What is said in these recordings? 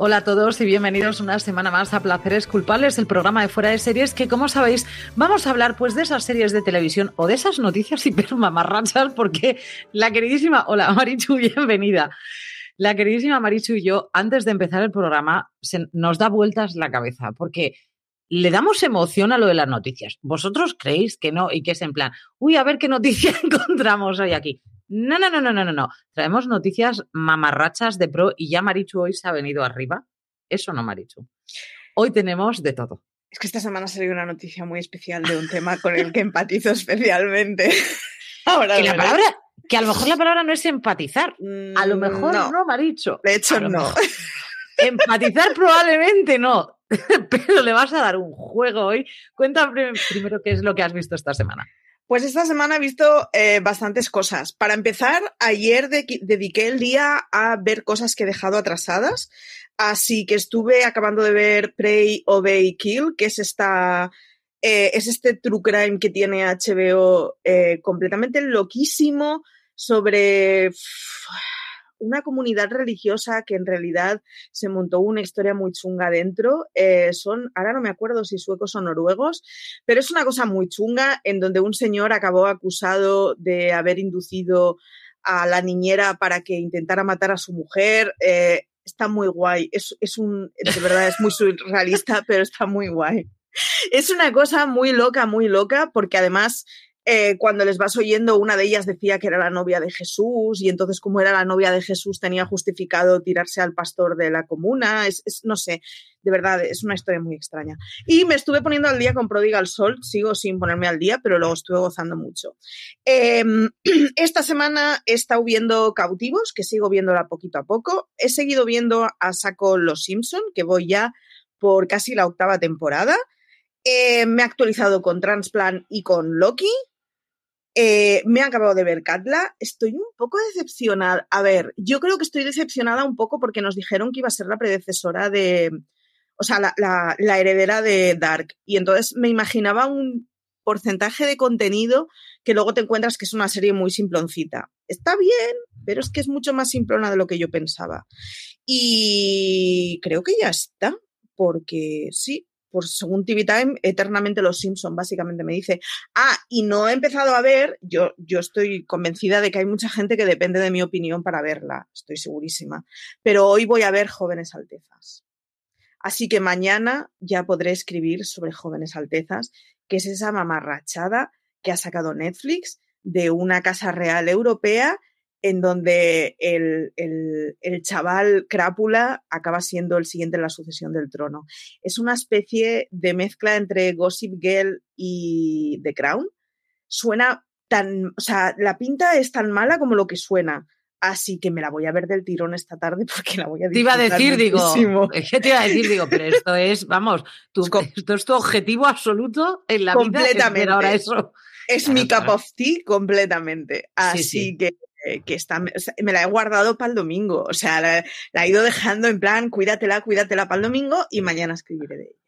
Hola a todos y bienvenidos una semana más a Placeres Culpables, el programa de fuera de series que, como sabéis, vamos a hablar pues de esas series de televisión o de esas noticias hipermamarrachas porque la queridísima, hola Marichu, bienvenida. La queridísima Marichu y yo, antes de empezar el programa, se nos da vueltas la cabeza porque le damos emoción a lo de las noticias. ¿Vosotros creéis que no y que es en plan, uy, a ver qué noticia encontramos hoy aquí? No, no, no, no, no, no, no. Traemos noticias mamarrachas de pro y ya Marichu hoy se ha venido arriba. Eso no, Marichu. Hoy tenemos de todo. Es que esta semana ha salido una noticia muy especial de un tema con el que empatizo especialmente. Ahora que, la palabra, que a lo mejor la palabra no es empatizar. A lo Mm, mejor no, no. Marichu. De hecho, no. mejor. Empatizar probablemente no, pero le vas a dar un juego hoy. Cuéntame primero qué es lo que has visto esta semana. Pues esta semana he visto eh, bastantes cosas. Para empezar, ayer de- dediqué el día a ver cosas que he dejado atrasadas. Así que estuve acabando de ver Prey, Obey, Kill, que es esta. eh, es este true crime que tiene HBO eh, completamente loquísimo sobre una comunidad religiosa que en realidad se montó una historia muy chunga dentro. Eh, son, ahora no me acuerdo si suecos o noruegos, pero es una cosa muy chunga en donde un señor acabó acusado de haber inducido a la niñera para que intentara matar a su mujer. Eh, está muy guay. Es, es un, de verdad, es muy surrealista, pero está muy guay. Es una cosa muy loca, muy loca, porque además eh, cuando les vas oyendo, una de ellas decía que era la novia de Jesús, y entonces, como era la novia de Jesús, tenía justificado tirarse al pastor de la comuna. Es, no sé, de verdad, es una historia muy extraña. Y me estuve poniendo al día con Prodigal Soul, sigo sin ponerme al día, pero lo estuve gozando mucho. Eh, esta semana he estado viendo Cautivos, que sigo viéndola poquito a poco. He seguido viendo a saco Los Simpson, que voy ya por casi la octava temporada. Eh, me he actualizado con Transplant y con Loki. Eh, me acabado de ver Katla. Estoy un poco decepcionada. A ver, yo creo que estoy decepcionada un poco porque nos dijeron que iba a ser la predecesora de. O sea, la- la heredera de Dark. Y entonces me imaginaba un porcentaje de contenido que luego te encuentras que es una serie muy simploncita. Está bien, pero es que es mucho más simplona de lo que yo pensaba. Y creo que ya está, porque sí, pues según TV Time, eternamente los Simpson, básicamente me dice. Ah, y no he empezado a ver, yo, yo estoy convencida de que hay mucha gente que depende de mi opinión para verla, estoy segurísima. Pero hoy voy a ver Jóvenes Altezas. Así que mañana ya podré escribir sobre Jóvenes Altezas, que es esa mamarrachada que ha sacado Netflix de una casa real europea en donde el, el, chaval Crápula acaba siendo el siguiente en la sucesión del trono. Es una especie de mezcla entre Gossip Girl y The Crown. Suena tan, o sea, la pinta es tan mala como lo que suena. Así que me la voy a ver del tirón esta tarde porque la voy a Te iba a decir, digo, ¿qué te iba a decir? Digo, pero esto es, vamos, esto es tu objetivo absoluto en la vida. Completamente. Ahora eso. Es mi cup of tea completamente. Así que eh, que está, me la he guardado para el domingo. O sea, la, he ido dejando en plan, cuídatela, cuídatela para el domingo y mañana escribiré de ella.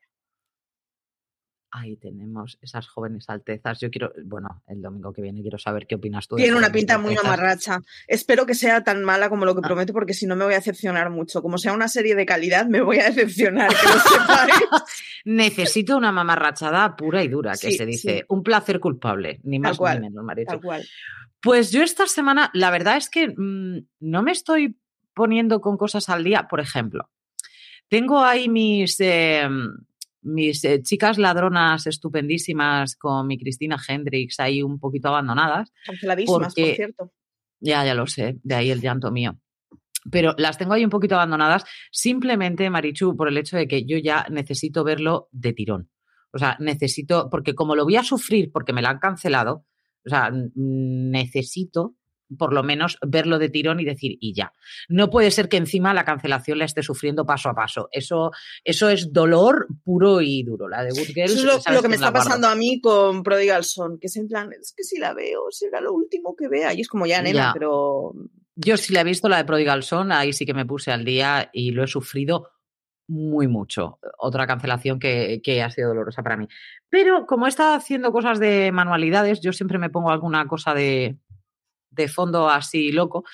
Ahí tenemos esas jóvenes altezas. Yo quiero, bueno, el domingo que viene quiero saber qué opinas tú. Tiene una pinta muy amarracha. Espero que sea tan mala como lo que ah. prometo, porque si no me voy a decepcionar mucho. Como sea una serie de calidad, me voy a decepcionar, que lo Necesito una mamarrachada pura y dura, que se dice. Un placer culpable, ni más ni menos, Maricho. Tal cual. Pues yo esta semana, la verdad es que mm, no me estoy poniendo con cosas al día. Por ejemplo, tengo ahí mis, em, mis eh, chicas ladronas estupendísimas con mi Cristina Hendrix ahí un poquito abandonadas. Canceladísimas, por cierto. Ya, ya lo sé, de ahí el llanto mío. Pero las tengo ahí un poquito abandonadas simplemente, Marichu, por el hecho de que yo ya necesito verlo de tirón. O sea, necesito, porque como lo voy a sufrir porque me la han cancelado, o sea, necesito por lo menos verlo de tirón y decir, y ya. No puede ser que encima la cancelación la esté sufriendo paso a paso. Eso, eso es dolor puro y duro. La de Good Girls, Eso es lo, que me está pasando a mí con Prodigal Son, que es en plan, es que si la veo, será lo último que vea. Y es como ya, nena, pero. Yo sí la he visto, la de Prodigal Son, ahí sí que me puse al día y lo he sufrido muy mucho. Otra cancelación que, que, ha sido dolorosa para mí. Pero como he estado haciendo cosas de manualidades, yo siempre me pongo alguna cosa de, de fondo así loco.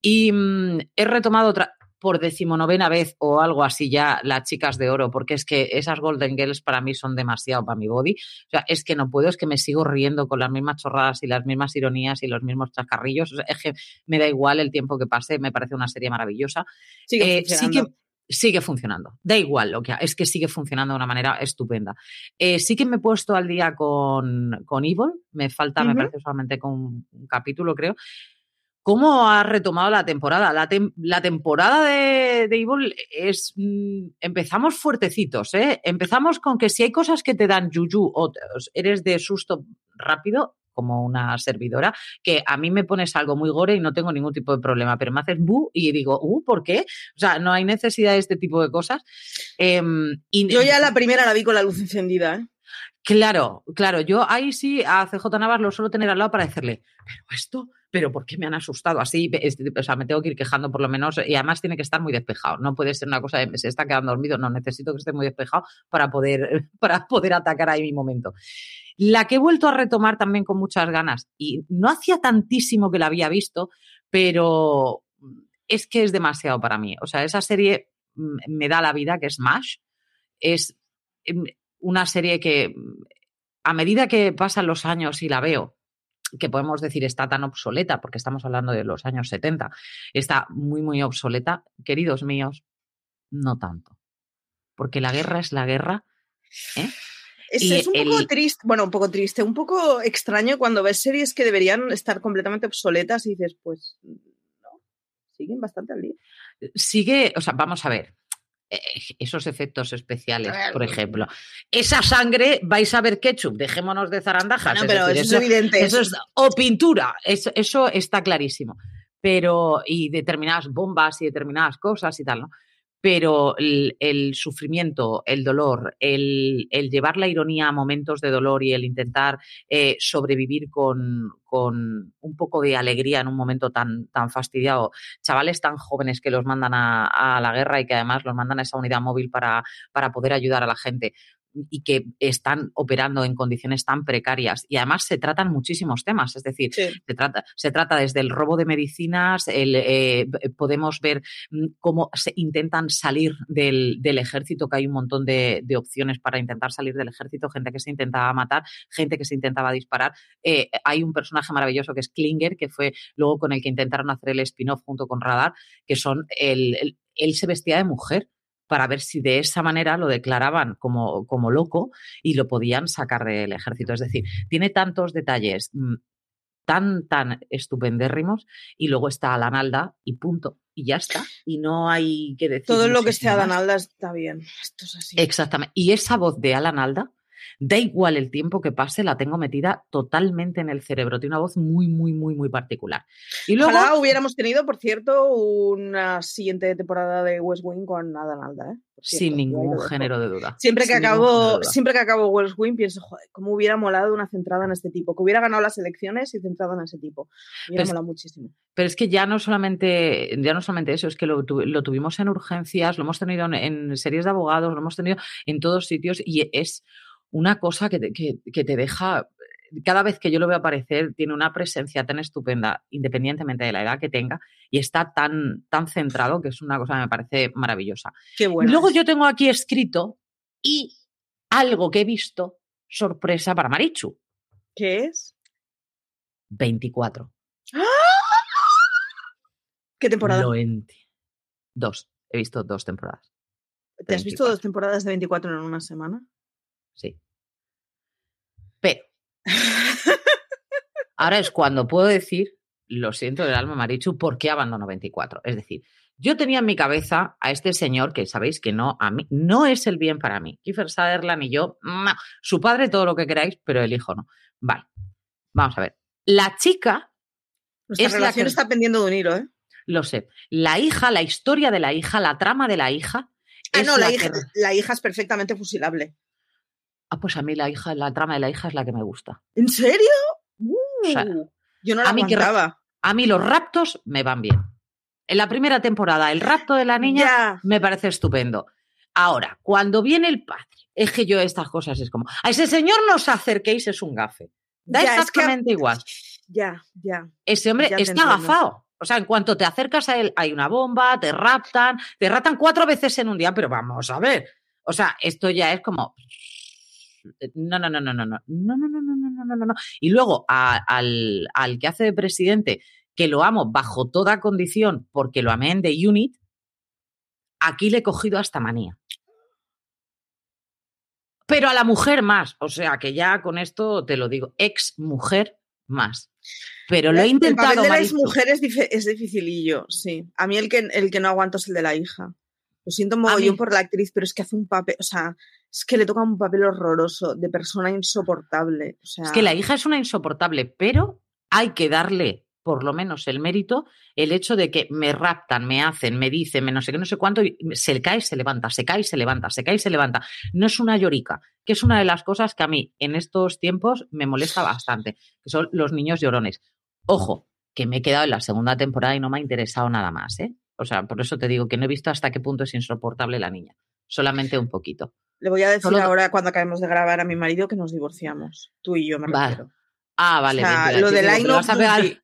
Y mm, he retomado otra, por decimonovena vez o algo así ya las chicas de oro, porque es que esas Golden Girls para mí son demasiado para mi body. O sea, es que no puedo, es que me sigo riendo con las mismas chorradas y las mismas ironías y los mismos chascarrillos. es que me da igual el tiempo que pase, me parece una serie maravillosa. sí que sigue funcionando. Da igual lo que es que sigue funcionando de una manera estupenda. Eh, sí que me he puesto al día con, con Evil, me falta, me parece solamente con un, capítulo, creo. ¿Cómo ha retomado la temporada? La, la temporada de, de, Evil es. Mm, empezamos fuertecitos, ¿eh? Empezamos con que si hay cosas que te dan yuyu o eres de susto rápido, como una servidora, que a mí me pones algo muy gore y no tengo ningún tipo de problema, pero me haces bu y digo, uh, ¿por qué? O sea, no hay necesidad de este tipo de cosas. Em, y, Yo ya la primera la vi con la luz encendida, ¿eh? Claro, claro, yo ahí sí a CJ Navas lo suelo tener al lado para decirle, pero esto, pero ¿por qué me han asustado así? O sea, me tengo que ir quejando por lo menos y además tiene que estar muy despejado. No puede ser una cosa de se está quedando dormido, no, necesito que esté muy despejado para poder, para poder atacar ahí mi momento. La que he vuelto a retomar también con muchas ganas y no hacía tantísimo que la había visto, pero es que es demasiado para mí. O sea, esa serie me da la vida, que es MASH. Es em, una serie que a medida que pasan los años y la veo, que podemos decir está tan obsoleta, porque estamos hablando de los años 70, está muy, muy obsoleta, queridos míos, no tanto. Porque la guerra es la guerra. ¿eh? Es, un poco triste, bueno, un poco triste, un poco extraño cuando ves series que deberían estar completamente obsoletas y dices, pues no, siguen bastante al día. Sigue, o sea, vamos a ver, esos efectos especiales, por ejemplo. Esa sangre, vais a ver ketchup, dejémonos de zarandajas. No, pero eso, es evidente. Eso es, o pintura, eso, eso está clarísimo. Pero, y determinadas bombas y determinadas cosas y tal, ¿no? Pero el, sufrimiento, el dolor, el, llevar la ironía a momentos de dolor y el intentar eh, sobrevivir con, un poco de alegría en un momento tan, tan fastidiado, chavales tan jóvenes que los mandan a, la guerra y que además los mandan a esa unidad móvil para, para poder ayudar a la gente y que están operando en condiciones tan precarias. Y además se tratan muchísimos temas, es decir, se, trata, se trata desde el robo de medicinas, el, eh, podemos ver mm, cómo se intentan salir del, ejército, que hay un montón de, opciones para intentar salir del ejército, gente que se intentaba matar, gente que se intentaba disparar. Eh, hay un personaje maravilloso que es Klinger, que fue luego con el que intentaron hacer el spin-off junto con Radar, que son el, él se vestía de mujer para ver si de esa manera lo declaraban como, como loco y lo podían sacar del ejército. Es decir, tiene tantos detalles mm, tan, tan estupendérrimos y luego está Alan Alda y punto. Y ya está. Y no hay que decir. Todo lo que esté Alan Alda está bien. Esto es así. Exactamente. Y esa voz de Alan Alda Da igual el tiempo que pase, la tengo metida totalmente en el cerebro. Tiene una voz muy, muy, muy, muy particular. Y luego, Ojalá hubiéramos tenido, por cierto, una siguiente temporada de West Wing con Adam Alda, ¿eh? sin ningún género de duda. Siempre que, acabo, siempre que acabo West Wing pienso, joder, cómo hubiera molado una centrada en este tipo, que hubiera ganado las elecciones y centrada en ese tipo. Hubiera molado muchísimo. Pero es que ya no solamente, ya no solamente eso, es que lo, tuvimos en urgencias, lo hemos tenido en series de abogados, lo hemos tenido en todos sitios y es una cosa que te, que, te deja cada vez que yo lo veo aparecer, tiene una presencia tan estupenda, independientemente de la edad que tenga, y está tan, tan centrado que es una cosa que me parece maravillosa. Qué bueno. Luego yo tengo aquí escrito y algo que he visto, sorpresa para Marichu. ¿Qué es? 24. ¡Ah! ¿Qué temporada? Dos. He visto dos temporadas. ¿Te has visto dos temporadas de 24 en una semana? Sí. Pero ahora es cuando puedo decir, lo siento del alma Marichu, ¿por qué abandono 24? Es decir, yo tenía en mi cabeza a este señor que sabéis que no, a mí, no es el bien para mí. Kiefer Sutherland y yo, su padre todo lo que queráis, pero el hijo no. Vale, vamos a ver. La chica... Nuestra relación está pendiendo de un hilo, ¿eh? Lo sé. La hija, la historia de la hija, la trama de la hija... Ah, no, la, hija, la hija es perfectamente fusilable. Ah, pues a mí la hija, la trama de la hija es la que me gusta. ¿En serio? Uh, yo no la a mí, a mí los raptos me van bien. En la primera temporada, el rapto de la niña me parece estupendo. Ahora, cuando viene el padre, es que yo estas cosas es como, a ese señor no os acerquéis, es un gafe. Da exactamente igual. Ya, ya. Ese hombre está agafado. O sea, en cuanto te acercas a él, hay una bomba, te raptan, te raptan cuatro veces en un día, pero vamos a ver. O sea, esto ya es como, no, no, no, no, no, no, no, no, no, no, no, no, no, no. Y luego al, al que hace de presidente, que lo amo bajo toda condición porque lo amé en The Unit, aquí le he cogido hasta manía. Pero a la mujer más, o sea que ya con esto te lo digo, ex mujer más. Pero lo he intentado. El papel de las mujeres es dificilillo, sí. A mí el que, el que no aguanto es el de la hija. Lo siento mogollón por la actriz, pero es que hace un papel, o sea, es que le toca un papel horroroso, de persona insoportable. Es que la hija es una insoportable, pero hay que darle por lo menos el mérito, el hecho de que me raptan, me hacen, me dicen, me no sé qué, no sé cuánto, y se cae, se levanta, se cae, se levanta, se cae, se levanta. No es una llorica, que es una de las cosas que a mí en estos tiempos me molesta bastante, que son los niños llorones. Ojo, que me he quedado en la segunda temporada y no me ha interesado nada más, ¿eh? O sea, por eso te digo que no he visto hasta qué punto es insoportable la niña, solamente un poquito. Le voy a decir ahora, cuando acabemos de grabar a mi marido, que nos divorciamos. Tú y yo, me refiero. Ah, vale. lo, de Line of Duty,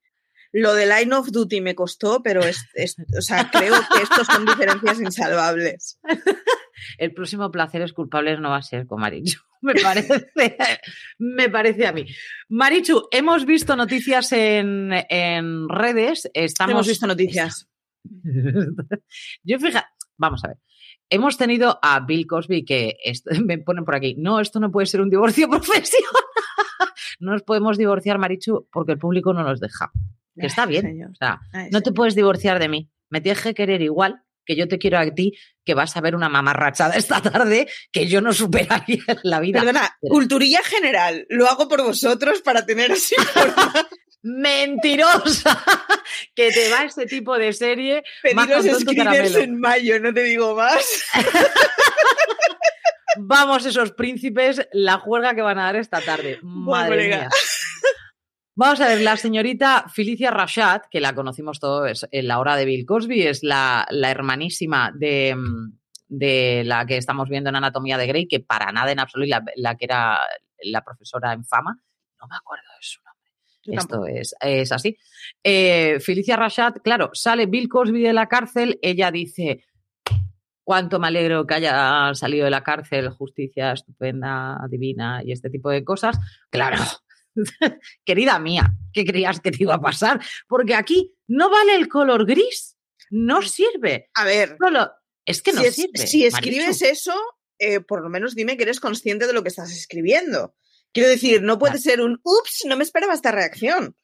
lo de Line of Duty me costó, pero es, o sea, creo que estos son diferencias insalvables. El próximo Placeres Culpables no va a ser con Marichu, me parece, me parece a mí. Marichu, hemos visto noticias en, en redes. Estamos, hemos visto noticias. Yo fíjate, vamos a ver hemos tenido a Bill Cosby que me ponen por aquí, no, esto no puede ser un divorcio profesional. no nos podemos divorciar, Marichu, porque el público no nos deja. Que está bien. O sea, no te puedes divorciar de mí. Me tienes que querer igual que yo te quiero a ti, que vas a ver una mamarrachada esta tarde que yo no superaría en la vida. Perdona, culturilla general, lo hago por vosotros para tener así mentirosa que te va este tipo de serie. Pediros screeners en mayo, no te digo más. Vamos, esos príncipes, la juerga que van a dar esta tarde. Madre mía. Vamos a ver, la señorita Felicia Rashad, que la conocimos todos en la hora de Bill Cosby, es la, hermanísima de, de la que estamos viendo en Anatomía de Grey, que para nada en absoluto, la, la que era la profesora en fama, no me acuerdo de nombre. Esto es, es así. Eh, Felicia Rashad, claro, sale Bill Cosby de la cárcel, ella dice, cuánto me alegro que haya salido de la cárcel, justicia estupenda, divina y este tipo de cosas. Claro, querida mía, ¿qué creías que te iba a pasar? Porque aquí no vale el color gris, no sirve. A ver, es que no si, sirve. si escribes eso, eh, por lo menos dime que eres consciente de lo que estás escribiendo. Quiero decir, no puede ser un ups, no me esperaba esta reacción.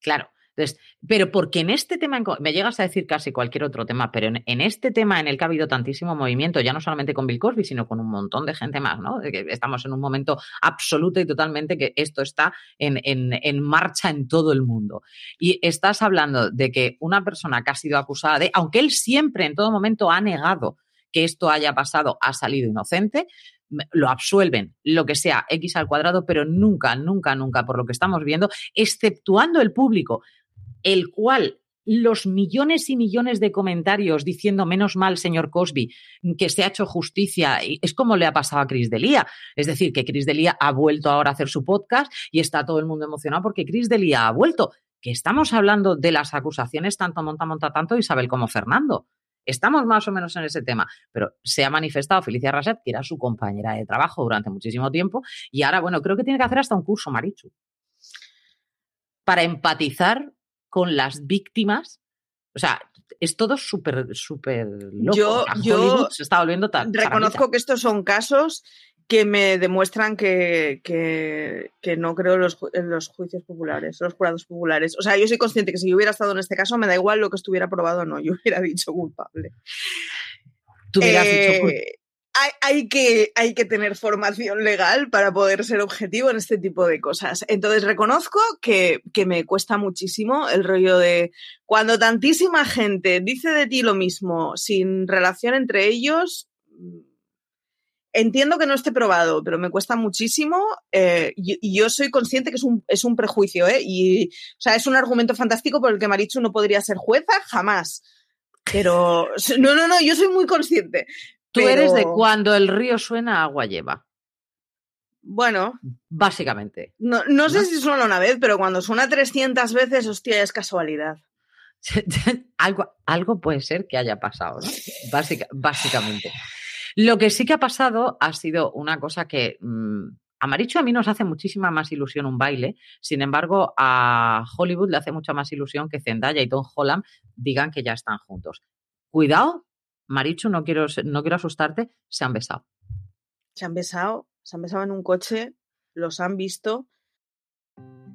Claro. Entonces, pero porque en este tema, me llegas a decir casi cualquier otro tema, pero en, este tema en el que ha habido tantísimo movimiento, ya no solamente con Bill Cosby, sino con un montón de gente más, ¿no? estamos en un momento absoluto y totalmente que esto está en, en, marcha en todo el mundo. Y estás hablando de que una persona que ha sido acusada de, aunque él siempre en todo momento ha negado que esto haya pasado, ha salido inocente, lo absuelven, lo que sea, X al cuadrado, pero nunca, nunca, nunca, por lo que estamos viendo, exceptuando el público, el cual los millones y millones de comentarios diciendo menos mal, señor Cosby, que se ha hecho justicia. Es como le ha pasado a Chris Delia. Es decir, que Chris Delia ha vuelto ahora a hacer su podcast y está todo el mundo emocionado porque Chris Delia ha vuelto. Que estamos hablando de las acusaciones tanto monta, monta tanto Isabel como Fernando. Estamos más o menos en ese tema, pero se ha manifestado Felicia Raset, que era su compañera de trabajo durante muchísimo tiempo, y ahora, bueno, creo que tiene que hacer hasta un curso, Marichu, para empatizar con las víctimas. O sea, es todo súper, súper loco. Yo, se está volviendo tan. Reconozco que estos son casos que me demuestran que, que, no creo en los, los, juicios populares, los jurados populares. O sea, yo soy consciente que si yo hubiera estado en este caso, me da igual lo que estuviera probado o no, yo hubiera dicho culpable. Tú hubieras dicho culpable. Eh, hay, hay, que, hay que tener formación legal para poder ser objetivo en este tipo de cosas. Entonces reconozco que, que me cuesta muchísimo el rollo de cuando tantísima gente dice de ti lo mismo sin relación entre ellos, Entiendo que no esté probado, pero me cuesta muchísimo eh, y, yo soy consciente que es un, es un prejuicio, ¿eh? Y, o sea, es un argumento fantástico por el que Marichu no podría ser jueza jamás. Pero, no, no, no, yo soy muy consciente. Tú eres de cuando el río suena, agua lleva. Bueno. Básicamente. No, no sé si suena una vez, pero cuando suena 300 veces, hostia, es casualidad. algo, algo puede ser que haya pasado, ¿no? básicamente. Lo que sí que ha pasado ha sido una cosa que mm, a Maricho a mí nos hace muchísima más ilusión un baile, sin embargo a Hollywood le hace mucha más ilusión que Zendaya y Tom Holland digan que ya están juntos. Cuidado, Maricho, no quiero, no quiero asustarte, se han besado. Se han besado, se han besado en un coche, los han visto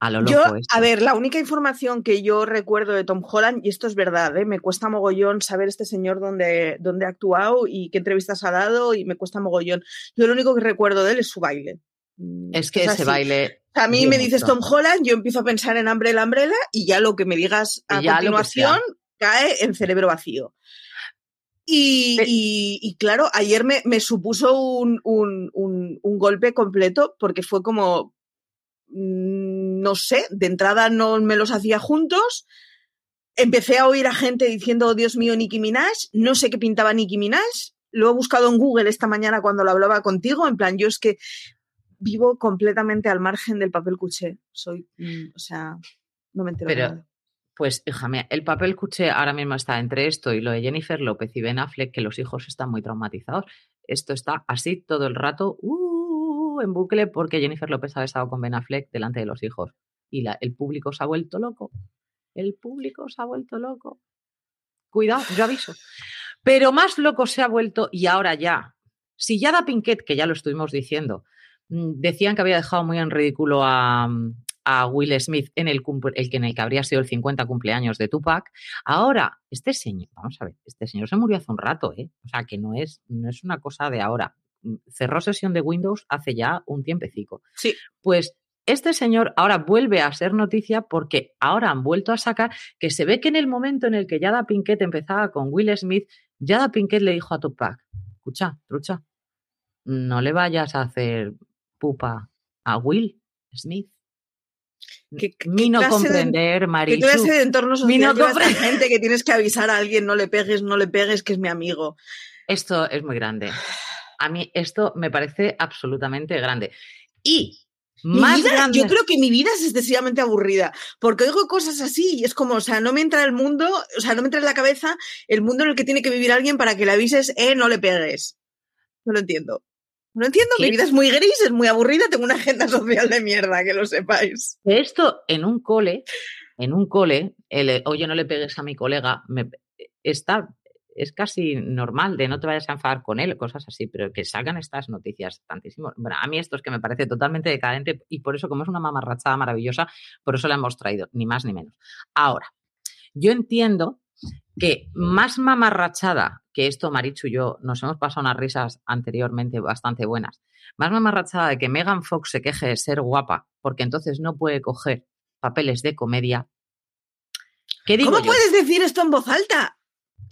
A lo yo, loco a ver, la única información que yo recuerdo de Tom Holland, y esto es verdad, ¿eh? me cuesta mogollón saber este señor dónde, dónde ha actuado y qué entrevistas ha dado, y me cuesta mogollón. Yo lo único que recuerdo de él es su baile. Mm, es que ese baile. A mí me dices Tom Holland, yo empiezo a pensar en Umbrella Umbrella y ya lo que me digas a continuación cae en cerebro vacío. Y, y, claro, ayer me, me supuso un, un, un, un, golpe completo porque fue como, no sé, de entrada no me los hacía juntos. Empecé a oír a gente diciendo, oh, Dios mío, Nicki Minaj. No sé qué pintaba Nicki Minaj. Lo he buscado en Google esta mañana cuando lo hablaba contigo. En plan, yo es que vivo completamente al margen del papel cuché. Soy, mm, o sea, no me entero. Pero, pues, hija mía, el papel cuché ahora mismo está entre esto y lo de Jennifer López y Ben Affleck, que los hijos están muy traumatizados. Esto está así todo el rato. Uh, en bucle porque Jennifer López ha besado con Ben Affleck delante de los hijos. Y el público se ha vuelto loco. El público se ha vuelto loco. Cuidado, yo aviso. Pero más loco se ha vuelto y ahora ya. Si ya da Pinkett, que ya lo estuvimos diciendo, mm, decían que había dejado muy en ridículo a, a Will Smith en el, el, en el que habría sido el 50 cumpleaños de Tupac. Ahora, este señor, vamos a ver, este señor se murió hace un rato, ¿eh? O sea, que no es, no es una cosa de ahora cerró sesión de Windows hace ya un tiempecico. Sí. Pues este señor ahora vuelve a ser noticia porque ahora han vuelto a sacar que se ve que en el momento en el que Yada Pinkett empezaba con Will Smith, Yada Pinkett le dijo a Tupac, escucha, trucha, no le vayas a hacer pupa a Will Smith. ¿Qué, Mi no comprender, ¿Qué Marichu. clase de entorno social lleva esta gente que tienes que avisar a alguien, no le pegues, no le pegues, que es mi amigo? Esto es muy grande. A mí esto me parece absolutamente grande. Y más vida- grande. Yo creo que mi vida es excesivamente aburrida, porque oigo cosas así y es como, o sea, no me entra el mundo, o sea, no me entra en la cabeza el mundo en el que tiene que vivir alguien para que le avises, eh, no le pegues. No lo entiendo. No lo entiendo, ¿Qué? mi vida es muy gris, es muy aburrida, tengo una agenda social de mierda, que lo sepáis. Esto en un cole, en un cole, el, oye, no le pegues a mi colega, me- está, es casi normal de no te vayas a enfadar con él, cosas así, pero que salgan estas noticias tantísimo. Bueno, a mí esto es que me parece totalmente decadente y por eso, como es una mamarrachada maravillosa, por eso la hemos traído, ni más ni menos. Ahora, yo entiendo que más mamarrachada que esto, Marichu y yo nos hemos pasado unas risas anteriormente bastante buenas, más mamarrachada de que Megan Fox se queje de ser guapa, porque entonces no puede coger papeles de comedia. ¿Qué digo ¿Cómo yo? puedes decir esto en voz alta?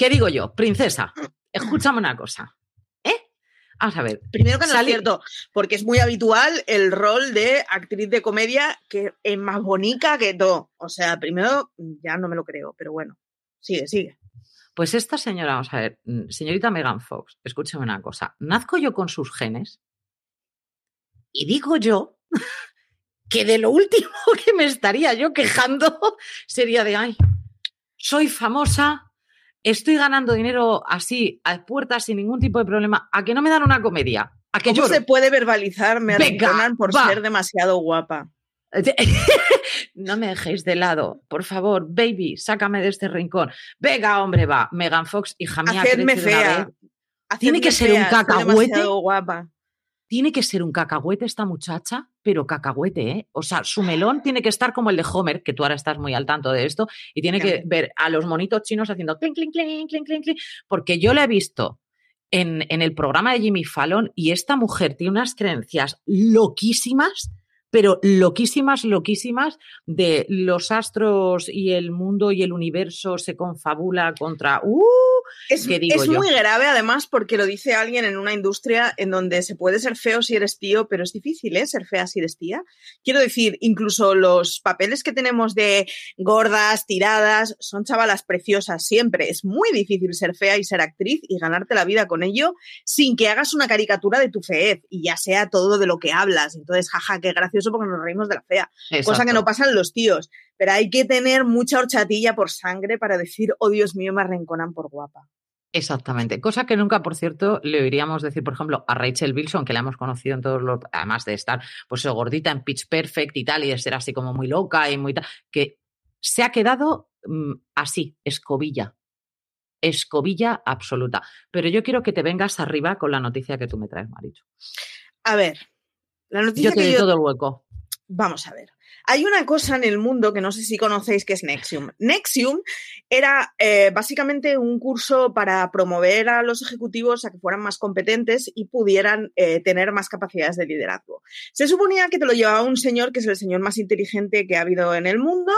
¿Qué digo yo? Princesa, escúchame una cosa. ¿Eh? Vamos a ver. Primero que no es cierto, porque es muy habitual el rol de actriz de comedia que es más bonita que todo. O sea, primero ya no me lo creo, pero bueno, sigue, sigue. Pues esta señora, vamos a ver, mm, señorita Megan Fox, escúchame una cosa. Nazco yo con sus genes y digo yo que de lo último que me estaría yo quejando sería de, ay, soy famosa, estoy ganando dinero así a puertas sin ningún tipo de problema, a que no me dan una comedia, a que ¿Cómo lloro. se puede verbalizar me arrinconan por va. ser demasiado guapa? No me dejéis de lado, por favor, baby, sácame de este rincón. Venga, hombre, va, Megan Fox, hija mía, Hacedme fea. Tiene que ser un fea, cacahuete. guapa. Tiene que ser un cacahuete esta muchacha, pero cacahuete, ¿eh? O sea, su melón tiene que estar como el de Homer, que tú ahora estás muy al tanto de esto, y tiene que ver a los monitos chinos haciendo clink, clink, clink, clink, clink, clink, porque yo la he visto en, en el programa de Jimmy Fallon y esta mujer tiene unas creencias loquísimas, pero loquísimas, loquísimas, de los astros y el mundo y el universo se confabula contra... ¡Uh! Es, ¿Qué digo es muy grave, además, porque lo dice alguien en una industria en donde se puede ser feo si eres tío, pero es difícil, ¿eh? Ser fea si eres tía. Quiero decir, incluso los papeles que tenemos de gordas, tiradas, son chavalas preciosas siempre. Es muy difícil ser fea y ser actriz y ganarte la vida con ello sin que hagas una caricatura de tu feez y ya sea todo de lo que hablas. Entonces, jaja, qué gracioso porque nos reímos de la fea. Cosa que no pasa en los tíos. Pero hay que tener mucha horchatilla por sangre para decir, oh Dios mío, me arrinconan por guapa. Exactamente. Cosa que nunca, por cierto, le oiríamos decir, por ejemplo, a Rachel Wilson, que la hemos conocido en todos los. Además de estar, pues, gordita en Pitch Perfect y tal, y de ser así como muy loca y muy tal, que se ha quedado mm, así, escobilla. Escobilla absoluta. Pero yo quiero que te vengas arriba con la noticia que tú me traes, Maricho. A ver, la noticia Yo te que doy yo... todo el hueco. Vamos a ver. Hay una cosa en el mundo que no sé si conocéis que es Nexium. Nexium era eh, básicamente un curso para promover a los ejecutivos a que fueran más competentes y pudieran eh, tener más capacidades de liderazgo. Se suponía que te lo llevaba un señor que es el señor más inteligente que ha habido en el mundo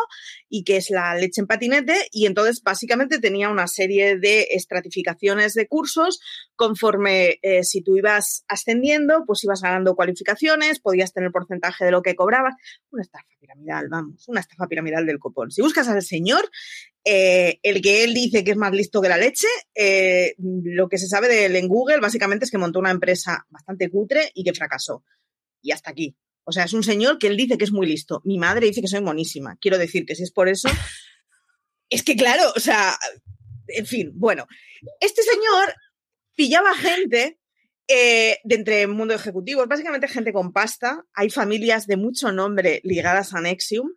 y que es la leche en patinete y entonces básicamente tenía una serie de estratificaciones de cursos conforme eh, si tú ibas ascendiendo, pues ibas ganando cualificaciones, podías tener porcentaje de lo que cobrabas. Una piramidal, vamos, una estafa piramidal del copón. Si buscas al señor, eh, el que él dice que es más listo que la leche, eh, lo que se sabe de él en Google básicamente es que montó una empresa bastante cutre y que fracasó. Y hasta aquí. O sea, es un señor que él dice que es muy listo. Mi madre dice que soy monísima. Quiero decir que si es por eso. es que claro, o sea, en fin, bueno. Este señor pillaba gente eh, de entre mundo ejecutivos, básicamente gente con pasta. Hay familias de mucho nombre ligadas a Nexium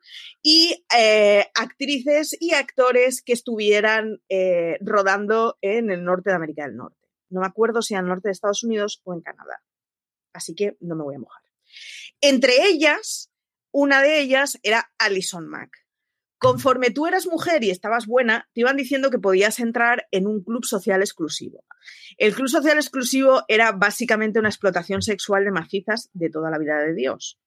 y eh, actrices y actores que estuvieran eh, rodando en el norte de América del Norte. No me acuerdo si el norte de Estados Unidos o en Canadá. Así que no me voy a mojar. Entre ellas, una de ellas era Alison Mack. Conforme tú eras mujer y estabas buena, te iban diciendo que podías entrar en un club social exclusivo. El club social exclusivo era básicamente una explotación sexual de macizas de toda la vida de Dios.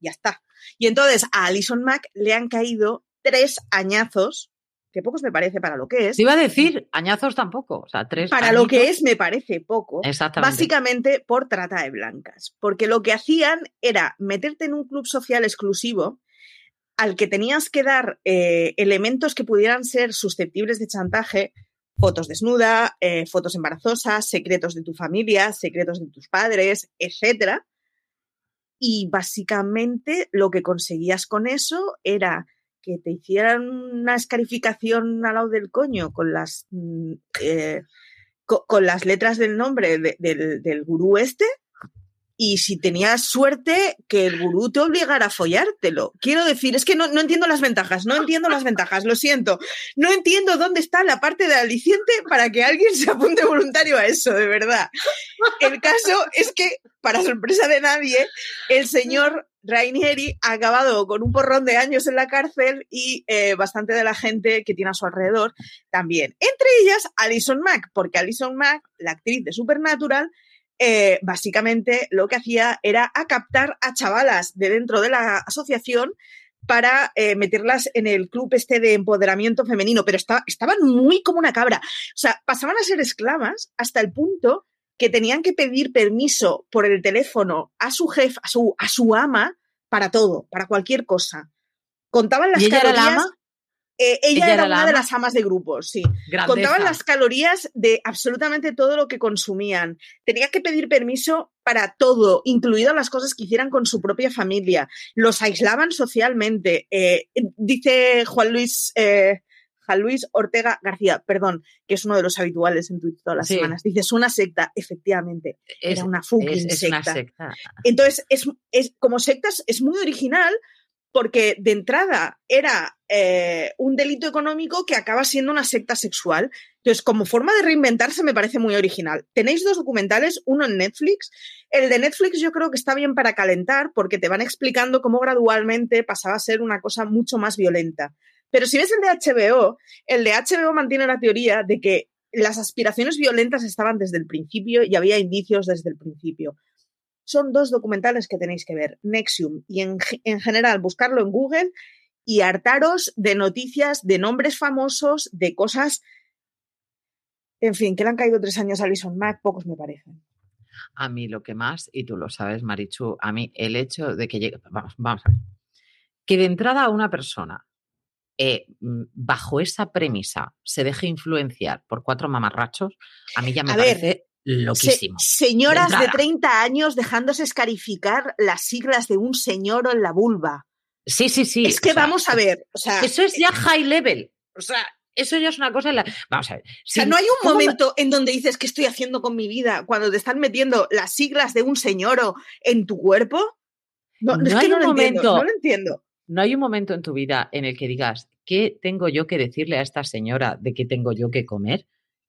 Ya está. Y entonces a Alison Mack le han caído tres añazos, que pocos me parece para lo que es. Te iba a decir, añazos tampoco, o sea, tres. Para lo que es me parece poco. Exactamente. Básicamente por trata de blancas. Porque lo que hacían era meterte en un club social exclusivo al que tenías que dar eh, elementos que pudieran ser susceptibles de chantaje, fotos desnuda, eh, fotos embarazosas, secretos de tu familia, secretos de tus padres, etcétera. Y básicamente lo que conseguías con eso era que te hicieran una escarificación al lado del coño con las, mm, eh, co- con, las letras del nombre de- del, del gurú este. Y si tenías suerte, que el gurú te obligara a follártelo. Quiero decir, es que no, no entiendo las ventajas, no entiendo las ventajas, lo siento. No entiendo dónde está la parte de aliciente para que alguien se apunte voluntario a eso, de verdad. El caso es que, para sorpresa de nadie, el señor Rainieri ha acabado con un porrón de años en la cárcel y eh, bastante de la gente que tiene a su alrededor también. Entre ellas, Alison Mack, porque Alison Mack, la actriz de Supernatural, eh, básicamente lo que hacía era a captar a chavalas de dentro de la asociación para eh, meterlas en el club este de empoderamiento femenino, pero esta- estaban muy como una cabra. O sea, pasaban a ser esclavas hasta el punto que tenían que pedir permiso por el teléfono a su jefe, a su, a su ama, para todo, para cualquier cosa. Contaban las ¿Y ella era la calorías. ama? Eh, ella, ¿Ella era, una de las amas de grupos, sí. Grandeza. Contaban las calorías de absolutamente todo lo que consumían. Tenía que pedir permiso para todo, incluidas las cosas que hicieran con su propia familia. Los aislaban socialmente. Eh, dice Juan Luis, eh, Juan Luis Ortega García, perdón, que es uno de los habituales en Twitter todas las Sí. semanas. Dice, es una secta. Efectivamente, Es- era una fucking es, es una secta. secta. Entonces, es, es, como sectas es muy original porque de entrada era eh, un delito económico que acaba siendo una secta sexual. Entonces, como forma de reinventarse me parece muy original. Tenéis dos documentales, uno en Netflix. El de Netflix yo creo que está bien para calentar porque te van explicando cómo gradualmente pasaba a ser una cosa mucho más violenta. Pero si ves el de HBO, el de HBO mantiene la teoría de que las aspiraciones violentas estaban desde el principio y había indicios desde el principio son dos documentales que tenéis que ver, Nexium, y en, en general buscarlo en Google y hartaros de noticias, de nombres famosos, de cosas, en fin, que le han caído tres años a Alison Mack, pocos me parecen. A mí lo que más, y tú lo sabes, Marichu, a mí el hecho de que llegue, vamos, vamos a ver, que de entrada a una persona, eh, mm, bajo esa premisa, se deje influenciar por cuatro mamarrachos, a mí ya me A ver, Se- loquísimo. señoras De de, entrada. 30 años dejándose escarificar las siglas de un señor en la vulva. Sí, sí, sí. es que sea, vamos a ver, o sea, Eso es ya high level. O sea, eso ya es una cosa. en la- Vamos a ver. O sea, no hay un ¿cómo me- momento en donde dices, ¿qué estoy haciendo con mi vida? Cuando te están metiendo las siglas de un señoro en tu cuerpo. No, No es hay que no un lo entiendo, momento. no lo entiendo. No hay un momento en tu vida en el que digas, ¿qué tengo yo que decirle a esta señora de qué tengo yo que comer?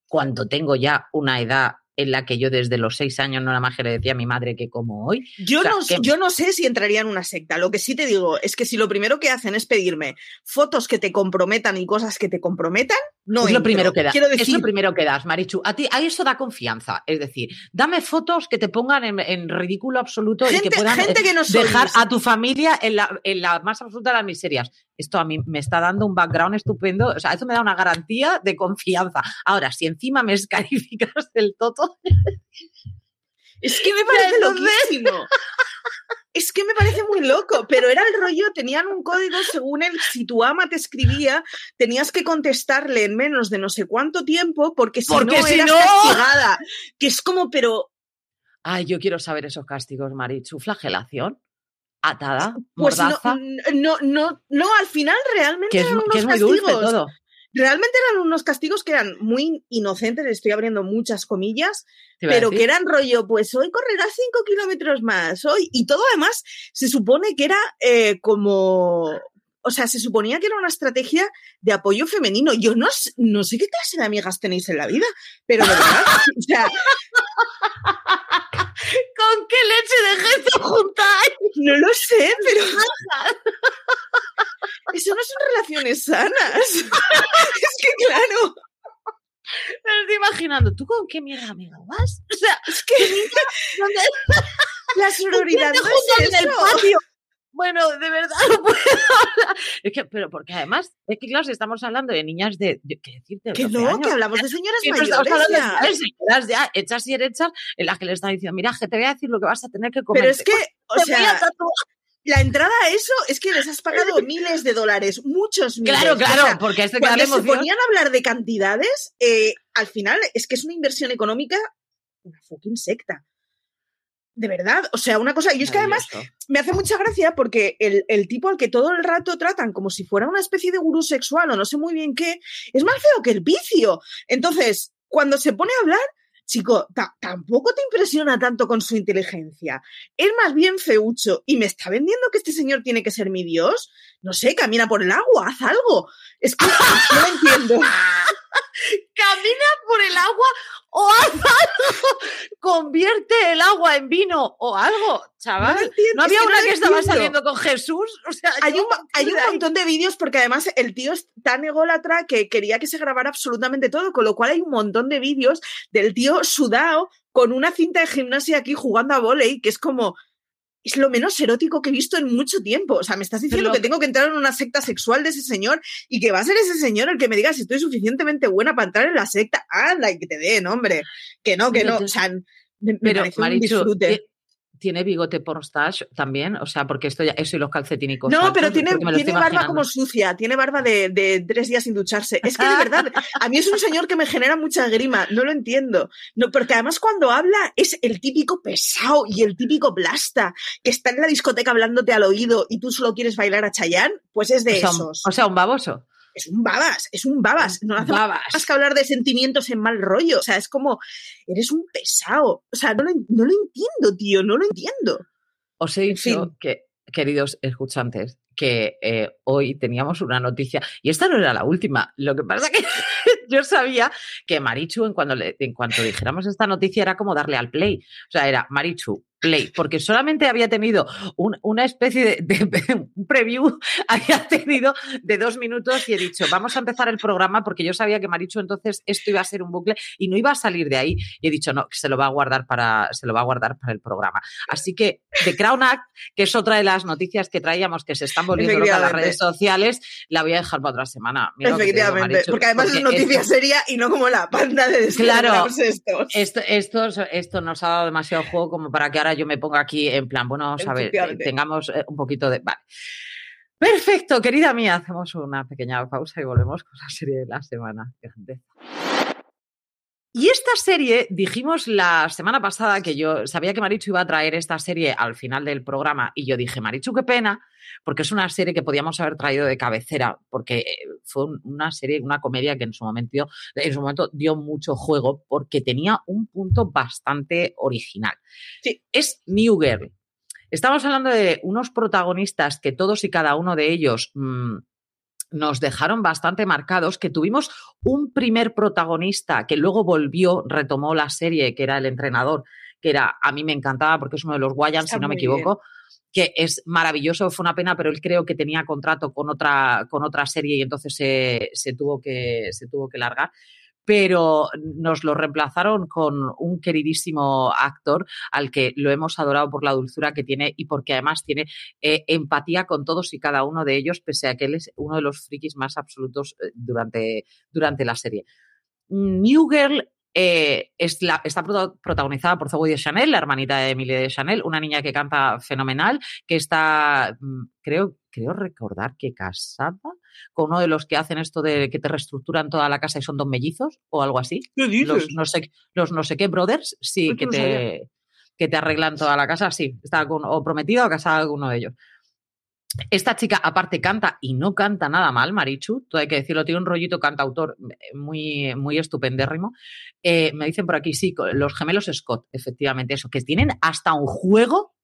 Cuando tengo ya una edad en la que yo desde los seis años no nada más que le decía a mi madre que como hoy. Yo, O sea, no, que- yo no sé si entraría en una secta. Lo que sí te digo es que si lo primero que hacen es pedirme fotos que te comprometan y cosas que te comprometan, no es lo primero que das. Quiero Es decir, lo primero que das, Marichu. A ti a eso da confianza. Es decir, dame fotos que te pongan en, en ridículo absoluto y gente, que puedan gente eh, que no sois. dejar a tu familia en la, en la más absoluta de las miserias. Esto a mí me está dando un background estupendo. O sea, eso me da una garantía de confianza. Ahora, si encima me escarificas del toto, Es que me parece loquísimo. Es que me parece muy loco, pero era el rollo, tenían un código según el, si tu ama te escribía, tenías que contestarle en menos de no sé cuánto tiempo, porque si Porque no si eras no- castigada. Que es como, pero Ay, yo quiero saber esos castigos, Marichu. Flagelación, atada, pues no, no, no, no, al final realmente que es, eran unos que es muy castigos. dulce todo. Realmente eran unos castigos que eran muy inocentes, estoy abriendo muchas comillas, pero que eran rollo, pues hoy correrás cinco kilómetros más, hoy, y todo además se supone que era eh, como, o sea, se suponía que era una estrategia de apoyo femenino. Yo no, no sé qué clase de amigas tenéis en la vida, pero de verdad, o sea, ¿Con qué leche de gesto juntáis? no lo sé, pero eso no son relaciones sanas. es que claro, Me estoy imaginando, ¿tú con qué mierda amiga vas? O sea, es que la sororidad no es en el eso. patio. Bueno, de verdad no puedo hablar. Es que, pero porque además, es que claro, si estamos hablando de niñas de, ¿qué decirte? Que no, que hablamos de señoras que mayores. estamos hablando ya. de señoras ya hechas y derechas en las que le están diciendo, mira, que te voy a decir lo que vas a tener que comer. Pero es que, o voy a sea, la entrada a eso es que les has pagado miles de dólares, muchos miles. Claro, O claro, sea, porque queda cuando se ponían a hablar de cantidades, eh, al final es que es una inversión económica, una fucking secta. De verdad, o sea, una cosa, y es que además me hace mucha gracia porque el, el tipo al que todo el rato tratan como si fuera una especie de gurú sexual o no sé muy bien qué, es más feo que el vicio. Entonces, cuando se pone a hablar, chico, ta- tampoco te impresiona tanto con su inteligencia. Es más bien feucho y me está vendiendo que este señor tiene que ser mi dios. No sé, camina por el agua, haz algo. Es que no lo entiendo. Camina por el agua o haz algo. Convierte el agua en vino o algo, chaval. No lo entiendo, ¿No es había una que estaba saliendo con Jesús? O sea, Hay yo un, hay un montón de vídeos porque además el tío es tan ególatra que quería que se grabara absolutamente todo, con lo cual hay un montón de vídeos del tío sudado con una cinta de gimnasia aquí jugando a volei, que es como, es lo menos erótico que he visto en mucho tiempo. O sea, me estás diciendo que tengo que entrar en una secta sexual de ese señor y que va a ser ese señor el que me diga si estoy suficientemente buena para entrar en la secta. Anda, y que te den, hombre. Que no, que no. O sea, me, parece un Marichu, disfrute. ¿Tie- ¿tiene bigote pornstache también? O sea, porque esto ya, eso y los calcetínicos. No, pero tiene, barba como sucia, tiene barba de, de tres días sin ducharse. Es que de verdad, a mí es un señor que me genera mucha grima, no lo entiendo. No, porque además cuando habla es el típico pesado y el típico blasta que está en la discoteca hablándote al oído y tú solo quieres bailar a Chayanne, pues es de o sea, un, esos. o sea, un baboso. Es un babas, es un babas. No hace Babas. más que hablar de sentimientos en mal rollo. O sea, es como, eres un pesado. O sea, no lo, no lo entiendo, tío, no lo entiendo. Os he dicho fin. que, queridos escuchantes, que eh, hoy teníamos una noticia, y esta no era la última, lo que pasa que yo sabía que Marichu, en, cuando le- en cuanto dijéramos esta noticia, era como darle al play. O sea, era Marichu, play, porque solamente había tenido un- una especie de, de- un preview, había tenido de dos minutos y he dicho, vamos a empezar el programa porque yo sabía que Marichu entonces esto iba a ser un bucle y no iba a salir de ahí. Y he dicho, no, se lo va a guardar para, se lo va a guardar para el programa. Así que The Crown Act, que es otra de las noticias que traíamos que se están volviendo locas las redes sociales, la voy a dejar para otra semana. Mira digo, Efectivamente, Marichu, porque además es noticia esto- seria y no como la panda de Claro. estos. esto, esto, esto nos ha dado demasiado juego como para que ahora yo me ponga aquí en plan, bueno, vamos a ver, tengamos eh, un poquito de... Vale. Perfecto, querida mía, hacemos una pequeña pausa y volvemos con la serie de la semana. Grandeza. Y esta serie, dijimos la semana pasada que yo sabía que Marichu iba a traer esta serie al final del programa y yo dije, Marichu, qué pena, porque es una serie que podíamos haber traído de cabecera, porque eh, fue un- una serie, una comedia que en su momento dio, en su momento dio mucho juego porque tenía un punto bastante original. Sí. Es New Girl. Estamos hablando de unos protagonistas que todos y cada uno de ellos mm, nos dejaron bastante marcados, que tuvimos un primer protagonista que luego volvió, retomó la serie, que era el entrenador, que era, a mí me encantaba porque es uno de los Guayans, si no me equivoco, que es maravilloso, fue una pena, pero él creo que tenía contrato con otra, con otra serie y entonces se, se tuvo que, se tuvo que largar. Pero nos lo reemplazaron con un queridísimo actor al que lo hemos adorado por la dulzura que tiene y porque además tiene eh, empatía con todos y cada uno de ellos, pese a que él es uno de los frikis más absolutos eh, durante, durante la serie. New Girl eh, es la- está prota- protagonizada por Zoe de Chanel, la hermanita de Emilie de Chanel, una niña que canta fenomenal, que está, mm, creo, creo recordar que casada con uno de los que hacen esto de que te reestructuran toda la casa y son dos mellizos o algo así. ¿Qué Los no sé, los no sé qué brothers, sí, que te, que te arreglan toda la casa, sí, está con, o prometida o casada con uno de ellos. Esta chica, aparte, canta y no canta nada mal, Marichu, todo hay que decirlo, tiene un rollito cantautor eh, muy, muy estupendérrimo. Eh, me dicen por aquí, sí, los gemelos Scott, efectivamente, eso, que tienen hasta un juego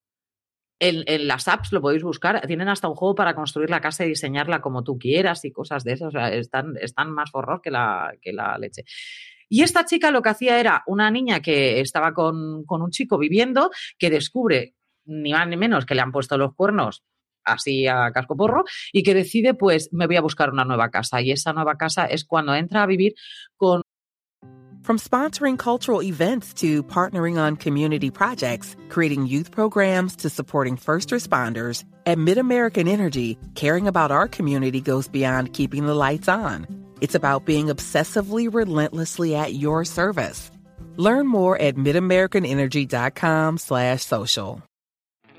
en, en las apps, lo podéis buscar, tienen hasta un juego para construir la casa y diseñarla como tú quieras y cosas de esas, o sea, están, están más forros que la, que la leche. Y esta chica lo que hacía era una niña que estaba con, con un chico viviendo, que descubre ni más ni menos que le han puesto los cuernos así a casco porro y que decide pues me voy a buscar una nueva casa y esa nueva casa es cuando entra a vivir con From sponsoring cultural events to partnering on community projects, creating youth programs to supporting first responders, at MidAmerican Energy, caring about our community goes beyond keeping the lights on. It's about being obsessively relentlessly at your service. Learn more at midamericanenergy.com slash social.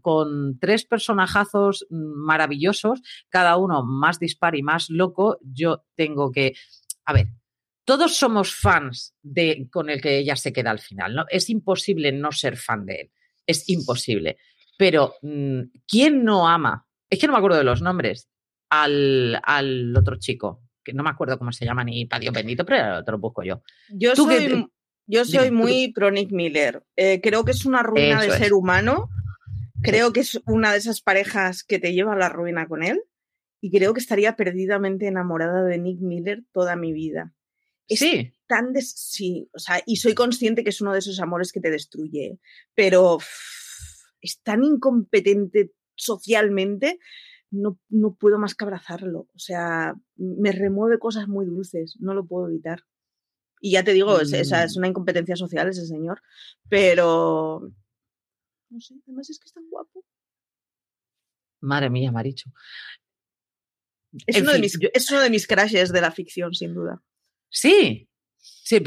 con tres personajazos maravillosos, cada uno más dispar y más loco, yo tengo que, a ver, todos somos fans de con el que ella se queda al final, ¿no? Es imposible no ser fan de él, es imposible. Pero mm, ¿quién no ama? Es que no me acuerdo de los nombres al, al otro chico, que no me acuerdo cómo se llama ni para Dios bendito, pero te lo busco yo. Yo Tú soy, que- yo soy dime, muy pro Nick Miller. Eh, creo que es una ruina Eso de es. ser humano. Creo que es una de esas parejas que te lleva a la ruina con él. Y creo que estaría perdidamente enamorada de Nick Miller toda mi vida. Es Sí, tan des- sí, o sea, y soy consciente que es uno de esos amores que te destruye, pero uff, es tan incompetente socialmente, no, no puedo más que abrazarlo. O sea, me remueve cosas muy dulces, no lo puedo evitar. Y ya te digo, es, esa es Mm. una incompetencia social ese señor, pero no sé, además es que es tan guapo. madre mía, Marichu. Es, En uno, de mis, yo- es uno de mis crashes de la ficción, sin duda. Sí. Sí,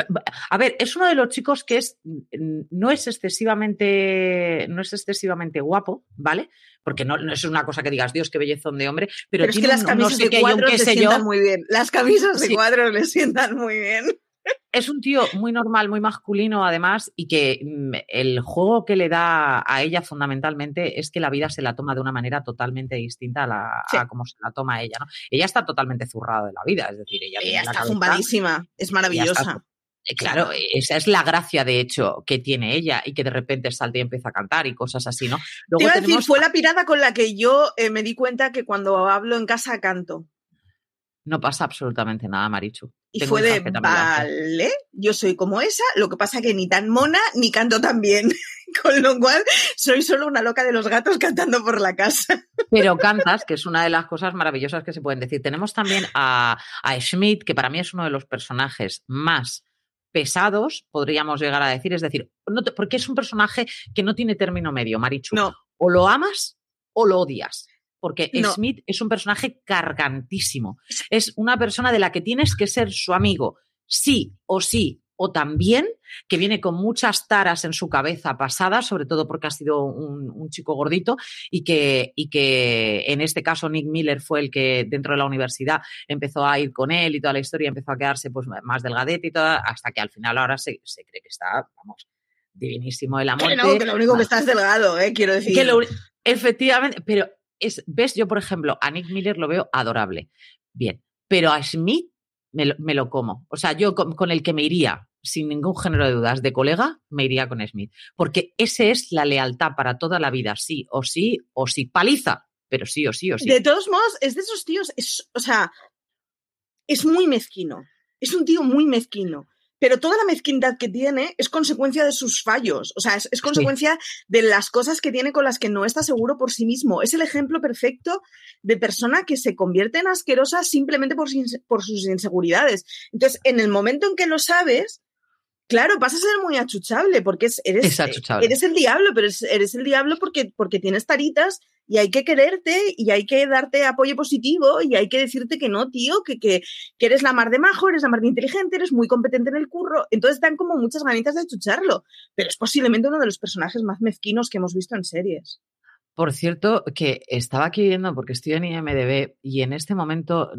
a ver, es uno de los chicos que es no es excesivamente no es excesivamente guapo, ¿vale? Porque no, no es una cosa que digas, Dios, qué bellezón de hombre, pero, Pero, es que las un no camisas sé de cuadros le sé yo. sientan muy bien. Las camisas de Sí. cuadros le sientan muy bien. Es un tío muy normal, muy masculino además, y que mm, el juego que le da a ella fundamentalmente es que la vida se la toma de una manera totalmente distinta a, la, Sí. a cómo se la toma ella, ¿no? Ella está totalmente zurrada de la vida, es decir, ella, tiene Ella la está cabeza- zumbadísima, es maravillosa. Eh, Claro, esa es la gracia, de hecho, que tiene ella y que de repente salta y empieza a cantar y cosas así, ¿no? Te iba a decir, tenemos- fue la pirada con la que yo eh, me di cuenta que cuando hablo en casa canto. No pasa absolutamente nada, Marichu. Y Tengo fue de, vale, yo soy como esa, lo que pasa que ni tan mona ni canto tan bien. Con lo cual, soy solo una loca de los gatos cantando por la casa. Pero cantas, que es una de las cosas maravillosas que se pueden decir. Tenemos también a, a Schmidt, que para mí es uno de los personajes más pesados, podríamos llegar a decir. Es decir, no te- porque es un personaje que no tiene término medio, Marichu. No, O lo amas o lo odias. Porque No. Smith es un personaje cargantísimo. Es una persona de la que tienes que ser su amigo, sí o sí, o también, que viene con muchas taras en su cabeza pasadas, sobre todo porque ha sido un, un chico gordito, y que, y que en este caso Nick Miller fue el que dentro de la universidad empezó a ir con él y toda la historia empezó a quedarse pues, más delgadete y toda, hasta que al final ahora se, se cree que está, vamos, divinísimo el amor. que no, que lo único que está es delgado, eh, quiero decir. Que lo- efectivamente, pero es, ves, yo por ejemplo, a Nick Miller lo veo adorable. Bien, pero a Smith me lo, me lo como. O sea, yo con, el que me iría, sin ningún género de dudas, de colega, me iría con Smith. Porque ese es la lealtad para toda la vida, sí o sí, o sí. Paliza, pero sí o sí o sí. De todos modos, es de esos tíos, es, o sea, es muy mezquino. Es un tío muy mezquino. Pero toda la mezquindad que tiene es consecuencia de sus fallos. O sea, es, es consecuencia de las cosas que tiene con las que no está seguro por sí mismo. Es el ejemplo perfecto de persona que se convierte en asquerosa simplemente por, sus inseguridades. Entonces, en el momento en que lo sabes, claro, vas a ser muy achuchable porque es, eres, el diablo, pero es- eres el diablo porque, porque tienes taritas y hay que quererte y hay que darte apoyo positivo y hay que decirte que no, tío, que, que, que eres la mar de majo, eres la mar de inteligente, eres muy competente en el curro. Entonces dan como muchas ganitas de achucharlo, pero es posiblemente uno de los personajes más mezquinos que hemos visto en series. Por cierto, que estaba aquí viendo, porque estoy en IMDB, y en este momento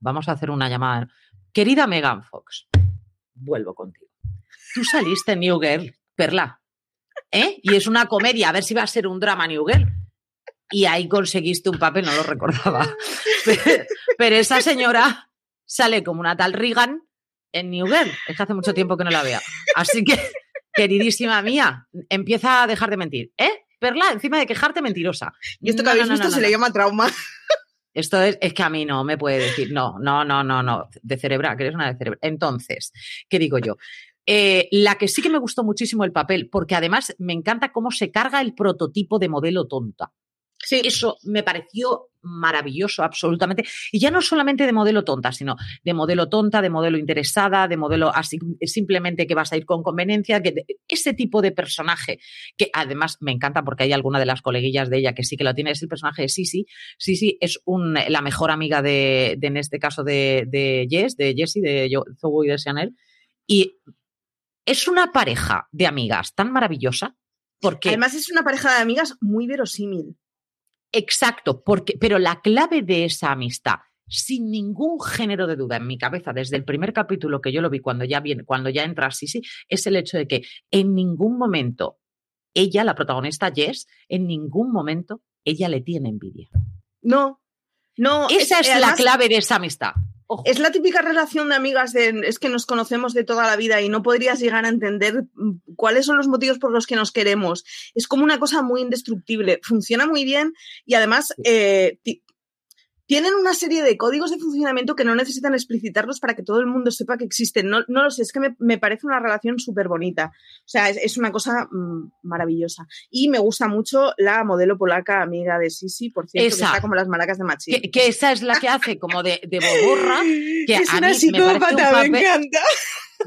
vamos a hacer una llamada. Querida Megan Fox, vuelvo contigo. Tú saliste en New Girl, Perla, ¿eh? Y es una comedia, a ver si va a ser un drama New Girl. Y ahí conseguiste un papel, no lo recordaba. Pero, pero esa señora sale como una tal Regan En New Girl. Es que hace mucho tiempo que no la veo. Así que, queridísima mía, empieza a dejar de mentir. ¿Eh? Perla, encima de quejarte mentirosa. Y esto que habéis visto se le llama trauma. Esto es, es que a mí no me puede decir, no, no, no, no, no, de cerebra, que eres una de cerebra. Entonces, ¿qué digo yo? Eh, la que sí que me gustó muchísimo el papel, porque además me encanta cómo se carga el prototipo de modelo tonta. Sí. Eso me pareció maravilloso, absolutamente. Y ya no solamente de modelo tonta, sino de modelo tonta, de modelo interesada, de modelo así, simplemente que vas a ir con conveniencia, que ese tipo de personaje, que además me encanta porque hay alguna de las coleguillas de ella que sí que lo tiene, es el personaje de Sisi. Sisi es un, la mejor amiga de, de en este caso, de, de Jess, de Jessie, de Zoe y de Chanel. Y es una pareja de amigas tan maravillosa. Porque, Además es una pareja de amigas muy verosímil. Exacto, porque, pero la clave de esa amistad, sin ningún género de duda en mi cabeza, desde el primer capítulo que yo lo vi cuando ya viene, cuando ya entra Sisi, es el hecho de que en ningún momento ella, la protagonista Jess, en ningún momento ella le tiene envidia. No, no. Esa es, la clave de esa amistad. Ojo. Es la típica relación de amigas de es que nos conocemos de toda la vida y no podrías llegar a entender mm, cuáles son los motivos por los que nos queremos. Es como una cosa muy indestructible. Funciona muy bien y además eh, tienen una serie de códigos de funcionamiento que no necesitan explicitarlos para que todo el mundo sepa que existen. No, no lo sé, es que me, me parece una relación súper bonita. O sea, es, es una cosa mmm, maravillosa. Y me gusta mucho la modelo polaca amiga de Sisi, por cierto, Esa. que está como las maracas de Machín. que, que esa es la que hace como de, de boborra, que es a una mí me parece, un psicópata, me, encanta.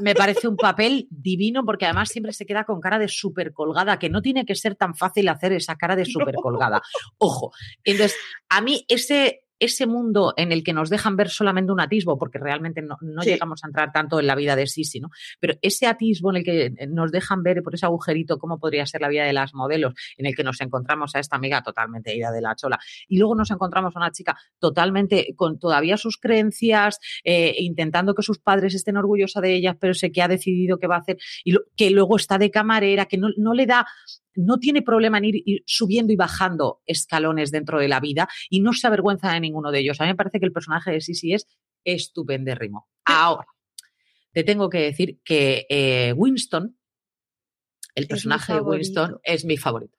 me parece un papel divino porque además siempre se queda con cara de súper colgada, que no tiene que ser tan fácil hacer esa cara de súper colgada. Ojo. Entonces, a mí ese, ese mundo en el que nos dejan ver solamente un atisbo, porque realmente no, no Sí. llegamos a entrar tanto en la vida de Sisi, ¿no? Pero ese atisbo en el que nos dejan ver por ese agujerito cómo podría ser la vida de las modelos, en el que nos encontramos a esta amiga totalmente ida de la chola, y luego nos encontramos a una chica totalmente con todavía sus creencias, eh, intentando que sus padres estén orgullosos de ellas, pero sé que ha decidido que va a hacer, y lo- que luego está de camarera, que no, no le da no tiene problema en ir, ir subiendo y bajando escalones dentro de la vida y no se avergüenza de ninguno de ellos. A mí me parece que el personaje de Sisi es estupendérrimo. Ahora, te tengo que decir que eh, Winston, el personaje de Winston, es mi favorito.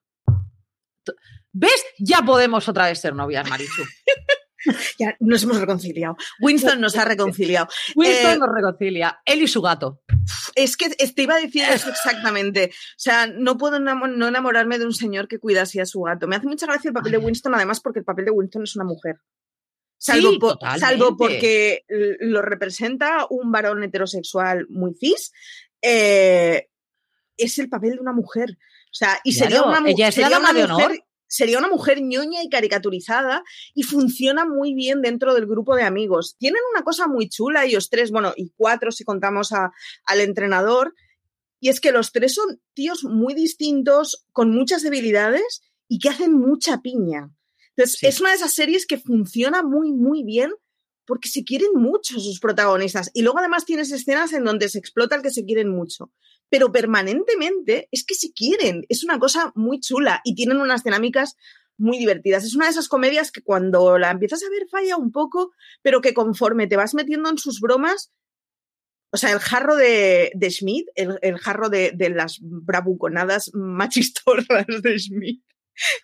¿Ves? Ya podemos otra vez ser novias, Marichu. Ya nos hemos reconciliado. Winston nos ha reconciliado. Winston Eh, nos reconcilia. Él y su gato. Es que te iba a decir eso exactamente. O sea, no puedo no enamorarme de un señor que cuida así a su gato. Me hace mucha gracia el papel de Winston, además, porque el papel de Winston es una mujer. Salvo, Sí, porque lo representa un varón heterosexual muy cis, eh, es el papel de una mujer. O sea, y sería una, ella es la sería dama una de mujer- honor. Sería una mujer ñoña y caricaturizada y funciona muy bien dentro del grupo de amigos. Tienen una cosa muy chula, ellos tres, bueno, y cuatro si contamos a- al entrenador, y es que los tres son tíos muy distintos, con muchas debilidades y que hacen mucha piña. Entonces, Sí. es una de esas series que funciona muy, muy bien porque se quieren mucho sus protagonistas. Y luego además tienes escenas en donde se explota el que se quieren mucho. Pero permanentemente es que se quieren. Es una cosa muy chula y tienen unas dinámicas muy divertidas. Es una de esas comedias que cuando la empiezas a ver falla un poco, pero que conforme te vas metiendo en sus bromas, o sea, el jarro de, de Schmidt, el, el jarro de, de las bravuconadas machistorras de Schmidt,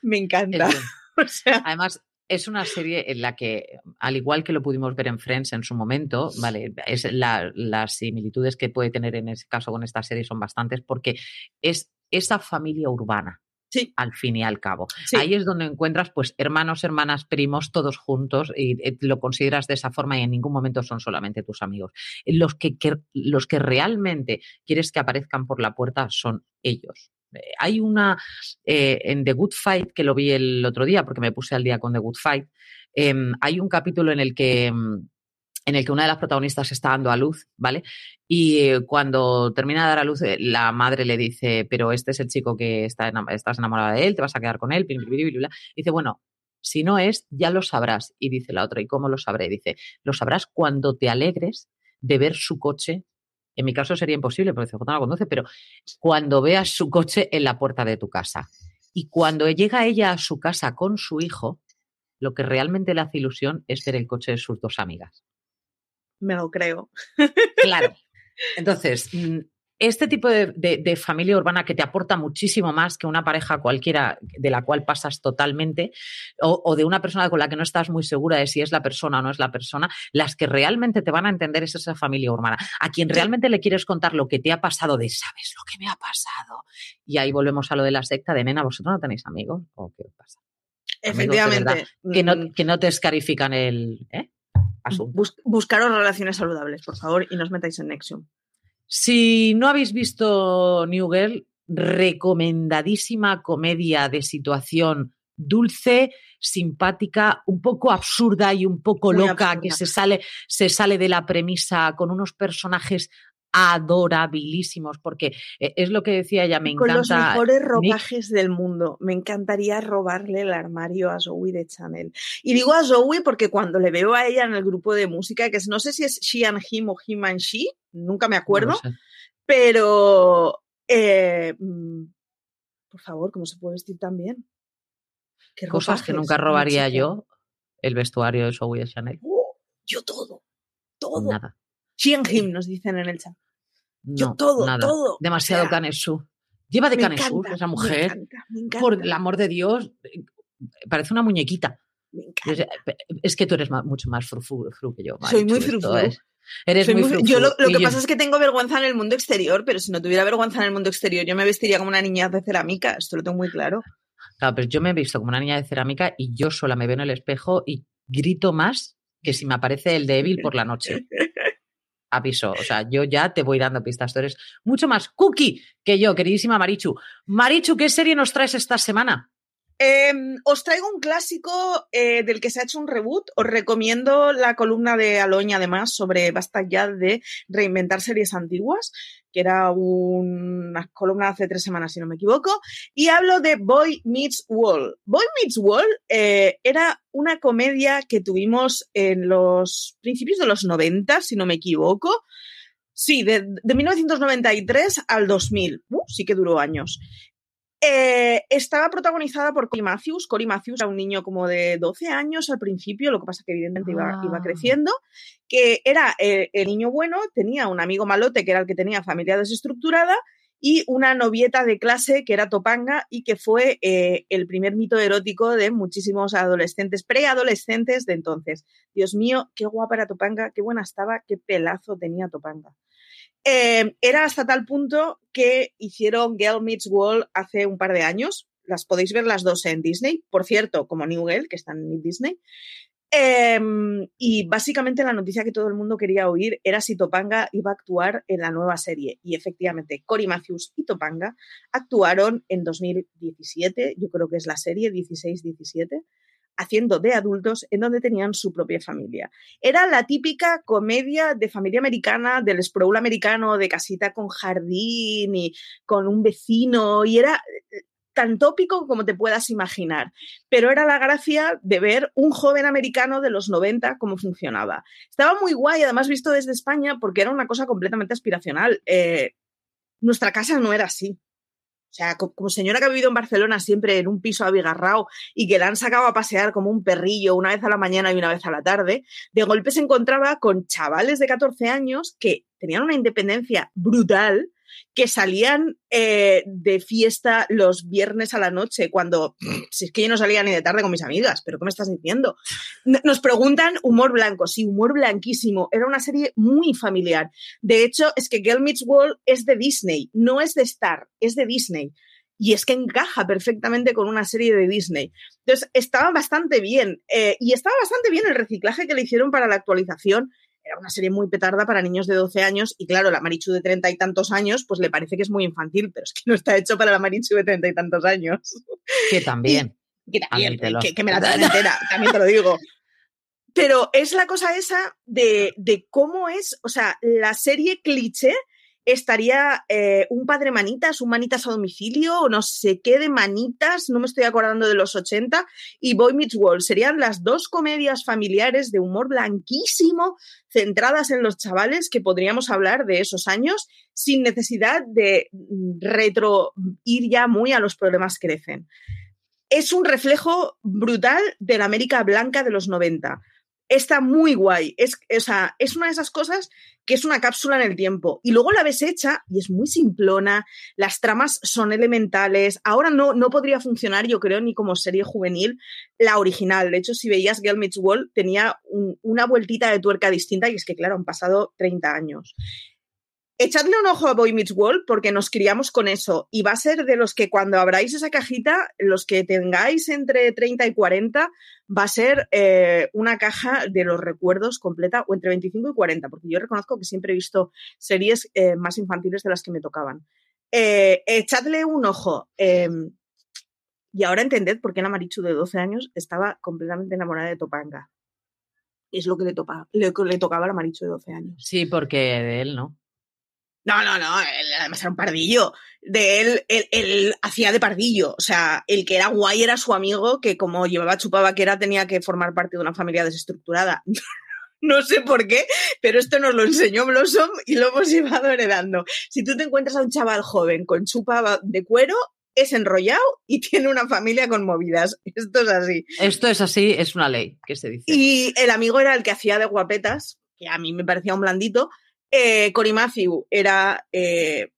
me encanta. O sea, Además, es una serie en la que, al igual que lo pudimos ver en Friends en su momento, vale, es la- las similitudes que puede tener en ese caso con esta serie son bastantes porque es esa familia urbana. Sí. Al fin y al cabo. Sí. Ahí es donde encuentras, pues, hermanos, hermanas, primos, todos juntos, y eh, lo consideras de esa forma y en ningún momento son solamente tus amigos. Los que, que- los que realmente quieres que aparezcan por la puerta son ellos. Hay una eh, en The Good Fight, que lo vi el otro día porque me puse al día con The Good Fight, em, hay un capítulo en el que em, en el que una de las protagonistas está dando a luz, ¿vale? Y eh, cuando termina de dar a luz, eh, la madre le dice, pero este es el chico que está estás enamorada de él, te vas a quedar con él, bla". dice, bueno, si no es, ya lo sabrás. Y dice la otra, ¿y cómo lo sabré? Dice, lo sabrás cuando te alegres de ver su coche. En mi caso sería imposible porque CJ no pero cuando veas su coche en la puerta de tu casa. Y cuando llega ella a su casa con su hijo, lo que realmente le hace ilusión es ver el coche de sus dos amigas. me lo creo. Claro. Entonces, mm, este tipo de, de- de familia urbana que te aporta muchísimo más que una pareja cualquiera de la cual pasas totalmente, o, o de una persona con la que no estás muy segura de si es la persona o no es la persona, las que realmente te van a entender es esa familia urbana. A quien realmente le quieres contar lo que te ha pasado de, ¿sabes lo que me ha pasado? Y ahí volvemos a lo de la secta de, nena, ¿vosotros no tenéis amigos? ¿O qué pasa? Amigos, Efectivamente. verdad, Que no, Mm, que no te escarifican el ¿eh? asunto. bus- buscaros relaciones saludables, por favor, y no os metáis en Nexium. Si no habéis visto New Girl, recomendadísima comedia de situación dulce, simpática, un poco absurda y un poco Muy loca, absurda. que se sale, se sale de la premisa con unos personajes adorabilísimos, porque eh, es lo que decía ella, me Con los encanta. mejores Nick. ropajes del mundo. Me encantaría robarle el armario a Zoe de Chanel. Y digo a Zoe porque cuando le veo a ella en el grupo de música, que es- no sé si es She and Him o Him and She, nunca me acuerdo, sé. pero eh, mm, por favor, ¿cómo se puede vestir tan bien? ¿Qué Cosas que nunca robaría yo, el vestuario de Zoe de Chanel. Oh, yo todo, todo. Nada. Him nos dicen en el chat. Yo todo, nada. todo. Demasiado O sea, canesú. Lleva de canesú esa me mujer. encanta, me encanta, Por el amor de Dios, eh, parece una muñequita. me Es, encanta. es que tú eres mucho más frufru fru que yo. Soy muy frufru. es- Eres Soy muy frufru. yo lo, que yo- pasa es que tengo vergüenza en el mundo exterior, pero si no tuviera vergüenza en el mundo exterior, yo me vestiría como una niña de cerámica. Esto lo tengo muy claro. Claro, pero yo me he visto como una niña de cerámica y yo sola me veo en el espejo y grito más que si me aparece el de Evil por la noche. Aviso, o sea, yo ya te voy dando pistas. Tú eres mucho más cookie que yo, queridísima Marichu. Marichu, ¿qué serie nos traes esta semana? Eh, os traigo un clásico eh, del que se ha hecho un reboot. Os recomiendo la columna de Aloña, además, sobre basta ya de reinventar series antiguas, que era una columna hace tres semanas, si no me equivoco. Y hablo de Boy Meets Wall. Boy Meets Wall eh, era una comedia que tuvimos en los principios de los 90, si no me equivoco. Sí, de, de 1993 al 2000. Uh, sí que duró años. Eh, estaba protagonizada por Cory Matthews. Cory Matthews era un niño como de 12 años al principio, lo que pasa que evidentemente iba, iba Ah. creciendo, que era eh, el niño bueno, tenía un amigo malote que era el que tenía familia desestructurada y una novieta de clase que era Topanga y que fue eh, el primer mito erótico de muchísimos adolescentes, preadolescentes de entonces. Dios mío, qué guapa era Topanga, qué buena estaba, qué pelazo tenía Topanga. Eh, era hasta tal punto que hicieron Girl Meets Wall hace un par de años. Las podéis ver las dos en Disney, por cierto, como New Girl, que están en Disney. Eh, y básicamente la noticia que todo el mundo quería oír era si Topanga iba a actuar en la nueva serie. Y efectivamente, Cory Matthews y Topanga actuaron en 2017, yo creo que es la serie 16-17, haciendo de adultos en donde tenían su propia familia. Era la típica comedia de familia americana, del sprawl americano, de casita con jardín y con un vecino, y era eh, tan tópico como te puedas imaginar. Pero era la gracia de ver un joven americano de los 90 cómo funcionaba. Estaba muy guay, además visto desde España, porque era una cosa completamente aspiracional. Eh, nuestra casa no era así. O sea, co- como señora que ha vivido en Barcelona siempre en un piso abigarrao y que la han sacado a pasear como un perrillo una vez a la mañana y una vez a la tarde, de golpe se encontraba con chavales de 14 años que tenían una independencia brutal, que salían eh, de fiesta los viernes a la noche, cuando, si es que yo no salía ni de tarde con mis amigas, pero ¿qué me estás diciendo? Nos preguntan humor blanco, sí, humor blanquísimo, era una serie muy familiar. De hecho, es que Girl Meets World es de Disney, no es de Star, es de Disney. Y es que encaja perfectamente con una serie de Disney. Entonces, estaba bastante bien. eh, y estaba bastante bien el reciclaje que le hicieron para la actualización. Era una serie muy petarda para niños de 12 años. Y claro, la Marichu de 30 y tantos años, pues le parece que es muy infantil, pero es que no está hecho para la Marichu de 30 y tantos años. Que también. Que también, que, que me la traen entera, también te lo digo. Pero es la cosa esa de, de cómo es, o sea, la serie cliché estaría eh, un padre manitas, un manitas a domicilio, o no sé qué de manitas, no me estoy acordando de los 80, y Boy Meets World. Serían las dos comedias familiares de humor blanquísimo, centradas en los chavales, que podríamos hablar de esos años, sin necesidad de mm, retro ir ya muy a los problemas que crecen es un reflejo brutal de la América blanca de los 90. Está muy guay. Es, o sea, es una de esas cosas que es una cápsula en el tiempo. Y luego la ves hecha y es muy simplona, las tramas son elementales. Ahora no, no podría funcionar, yo creo, ni como serie juvenil, la original. De hecho, si veías Girl Meets World, tenía una vueltita de tuerca distinta y es que, claro, han pasado 30 años echadle un ojo a Boy Meets World porque nos criamos con eso y va a ser de los que cuando abráis esa cajita, los que tengáis entre 30 y 40, va a ser eh, una caja de los recuerdos completa o entre 25 y 40, porque yo reconozco que siempre he visto series eh, más infantiles de las que me tocaban. Eh, echadle un ojo. Em, y ahora entended por qué la Marichu de 12 años estaba completamente enamorada de Topanga. Es lo que le, topa, le, le tocaba a la Marichu de 12 años. Sí, porque de él, ¿no? No, no, no, él además era un pardillo. De él, él, hacía de pardillo. O sea, el que era guay era su amigo, que como llevaba chupaba que era, tenía que formar parte de una familia desestructurada. no sé por qué, pero esto nos lo enseñó Blossom y lo hemos llevado heredando. Si tú te encuentras a un chaval joven con chupa de cuero, es enrollado y tiene una familia con movidas. Esto es así. Esto es así, es una ley que se dice. Y el amigo era el que hacía de guapetas, que a mí me parecía un blandito, eh, Matthew era. Eh,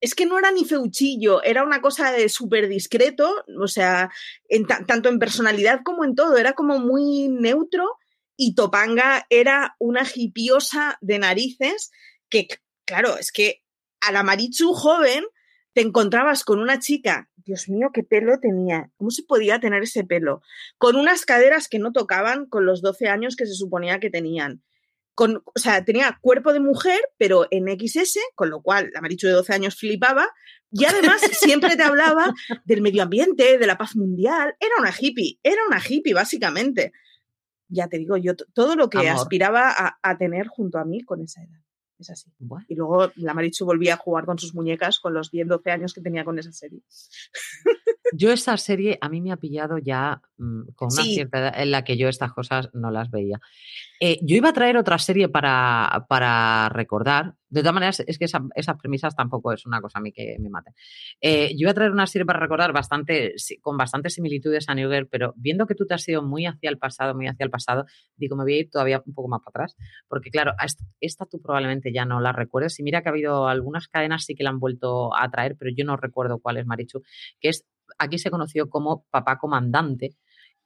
es que no era ni feuchillo, era una cosa de súper discreto, o sea, tanto en personalidad como en todo, era como muy neutro. Y Topanga era una hipiosa de narices que, claro, es que a la Marichu joven te encontrabas con una chica, Dios mío, qué pelo tenía, ¿cómo se podía tener ese pelo? Con unas caderas que no tocaban con los 12 años que se suponía que tenían con, o sea, tenía cuerpo de mujer, pero en XS, con lo cual la Marichu de 12 años flipaba, y además siempre te hablaba del medio ambiente, de la paz mundial. Era una hippie, era una hippie, básicamente. Ya te digo, yo todo lo que aspiraba a, a, tener junto a mí con esa edad. Es así. Y luego la Marichu volvía a jugar con sus muñecas con los 10, 12 años que tenía con esa serie. Yo esa serie a mí me ha pillado ya mm, con una cierta edad en la que yo estas cosas no las veía. Eh, yo iba a traer otra serie para, para recordar. De todas maneras, es que esas premisas tampoco es una cosa a mí que me mate. Eh, yo iba a traer una serie para recordar bastante, con bastantes similitudes a New Girl, pero viendo que tú te has ido muy hacia el pasado, muy hacia el pasado, digo, me voy a ir todavía un poco más para atrás. Porque claro, esta tú probablemente ya no la recuerdes. Y mira que ha habido algunas cadenas sí que la han vuelto a traer, pero yo no recuerdo cuál es, Marichu, que es aquí se conoció como papá comandante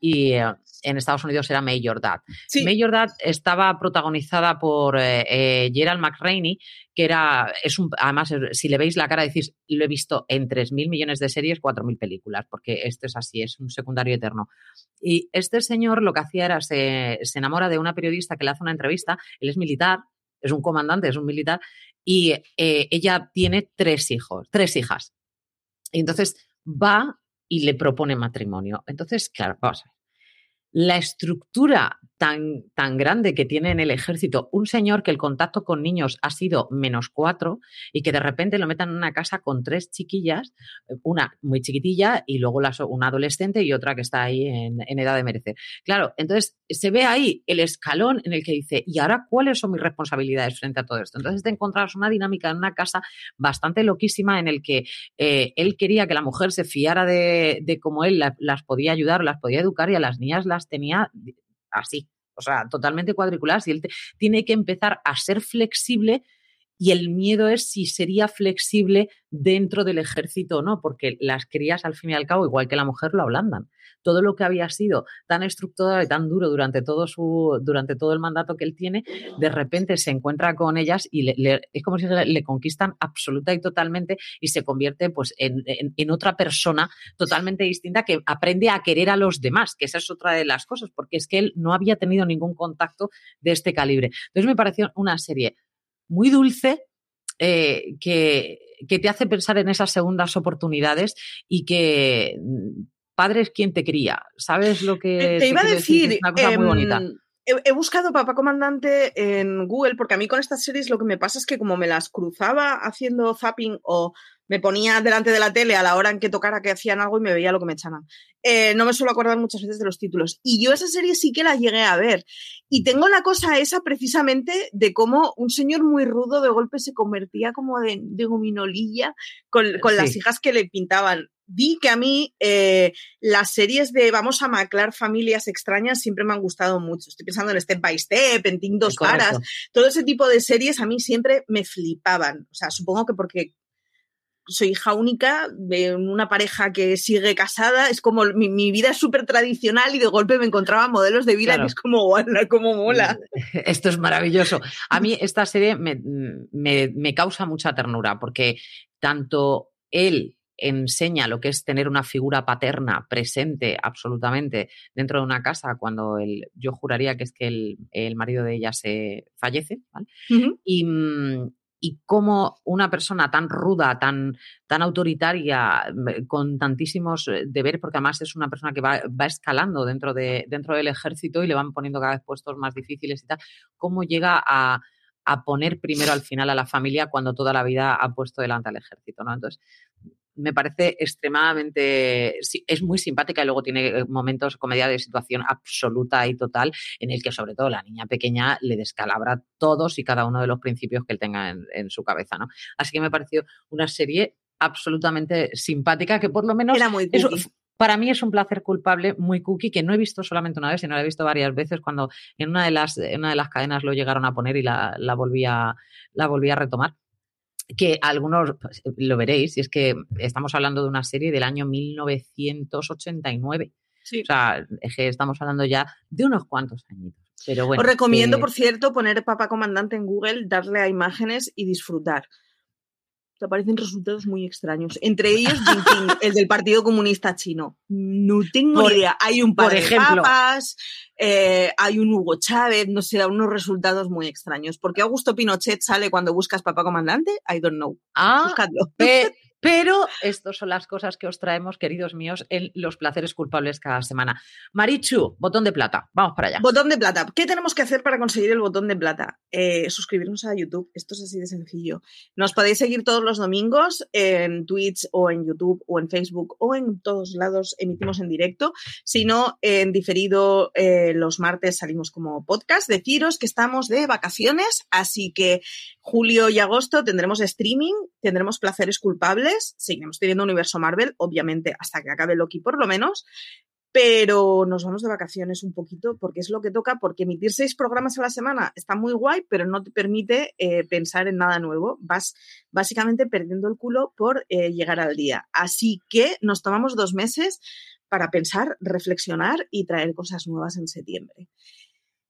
y eh, en Estados Unidos era Major Dad. Major Dad estaba protagonizada por eh, eh, Gerald McRaney, que era, es un, además, si le veis la cara, decís, lo he visto en 3.000 millones de series, 4.000 películas, porque esto es así, es un secundario eterno. Y este señor lo que hacía era, se, se enamora de una periodista que le hace una entrevista, él es militar, es un comandante, es un militar, y ella tiene tres hijos, tres hijas. Y entonces va y le propone matrimonio. Entonces, claro, vamos a ver. La estructura tan, tan grande que tiene en el ejército un señor que el contacto con niños ha sido menos cuatro y que de repente lo metan en una casa con tres chiquillas, una muy chiquitilla y luego una adolescente y otra que está ahí en, edad de merecer. Claro, entonces se ve ahí el escalón en el que dice, ¿y ahora cuáles son mis responsabilidades frente a todo esto? Entonces te encontrabas una dinámica en una casa bastante loquísima en el que eh, él quería que la mujer se fiara de, de cómo él las podía ayudar, las podía educar y a las niñas las tenía así, o sea, totalmente cuadriculadas y él tiene que empezar a ser flexible y el miedo es si sería flexible dentro del ejército o no, porque las crías al fin y al cabo, igual que la mujer, lo ablandan. Todo lo que había sido tan estructurado y tan duro durante todo, su, durante todo el mandato que él tiene, de repente se encuentra con ellas y es como si le, conquistan absoluta y totalmente y se convierte pues, en, en, otra persona totalmente distinta que aprende a querer a los demás, que esa es otra de las cosas, porque es que él no había tenido ningún contacto de este calibre. Entonces me pareció una serie muy dulce eh, que, que, te hace pensar en esas segundas oportunidades y que mm, padre es quien te cría. ¿Sabes lo que te, iba a decir? una cosa muy bonita. Em, he, buscado Papá Comandante en Google porque a mí con estas series lo que me pasa es que como me las cruzaba haciendo zapping o me ponía delante de la tele a la hora en que tocara que hacían algo y me veía lo que me echaban. Eh, no me suelo acordar muchas veces de los títulos. Y yo esa serie sí que la llegué a ver. Y tengo la cosa esa precisamente de cómo un señor muy rudo de golpe se convertía como de, de gominolilla con, con las hijas que le pintaban. vi que a mí eh, las series de vamos a maclar familias extrañas siempre me han gustado mucho. Estoy pensando en Step by Step, en Ting Dos Caras, todo ese tipo de series a mí siempre me flipaban. O sea, supongo que porque soy hija única de una pareja que sigue casada, es como mi, vida es súper tradicional y de golpe me encontraba modelos de vida que es como, como mola. Esto es maravilloso. A mí esta serie me, me causa mucha ternura porque tanto él enseña lo que es tener una figura paterna presente absolutamente dentro de una casa cuando el, yo juraría que es que el, marido de ella se fallece, y, mm, y cómo una persona tan ruda, tan, tan autoritaria, mm, con tantísimos eh, deberes, porque además es una persona que va, escalando dentro, de, dentro del ejército y le van poniendo cada vez puestos más difíciles y tal, cómo llega a, poner primero al final a la familia cuando toda la vida ha puesto delante al ejército, ¿no? Entonces, me parece extremadamente, es muy simpática y luego tiene eh, momentos, comedia de situación absoluta y total, en el que sobre todo la niña pequeña le descalabra todos y cada uno de los principios que él tenga en, su cabeza, ¿no? Así que me pareció una serie absolutamente simpática que por lo menos Era muy para mí es un placer culpable muy cookie que no he visto solamente una vez, sino la he visto varias veces cuando en una de las, una de las cadenas lo llegaron a poner y la, la, volví, a, la volví a retomar que algunos pues, lo veréis, y es que estamos hablando de una serie del año 1989. Sí. O sea, es que estamos hablando ya de unos cuantos. Pero bueno, Os recomiendo, por cierto, poner Papa Comandante en Google, darle a imágenes y disfrutar te aparecen resultados muy extraños. Entre ellos, el del Partido Comunista Chino. No tengo idea. Hay un par de papas, eh, hay un Hugo Chávez, no sé, unos resultados muy extraños. ¿Por qué Augusto Pinochet sale cuando buscas papá comandante? I don't know. Ah, Buscadlo. Pero estas son las cosas que os traemos, queridos míos, en los placeres culpables cada semana. Marichu, botón de plata. Vamos para allá. Botón de plata. ¿Qué tenemos que hacer para conseguir el botón de plata? Eh, suscribirnos a YouTube. Esto es así de sencillo. Nos podéis seguir todos los domingos en Twitch o en YouTube o en Facebook o en todos lados emitimos en directo. Si no, en diferido eh, los martes salimos como podcast. Deciros que estamos de vacaciones, así que julio y agosto tendremos streaming, tendremos placeres culpables seguiremos teniendo universo Marvel, obviamente hasta que acabe Loki por lo menos, pero nos vamos de vacaciones un poquito porque es lo que toca, porque emitir seis programas a la semana está muy guay, pero no te permite eh, pensar en nada nuevo. Vas básicamente perdiendo el culo por eh, llegar al día. Así que nos tomamos dos meses para pensar, reflexionar y traer cosas nuevas en septiembre.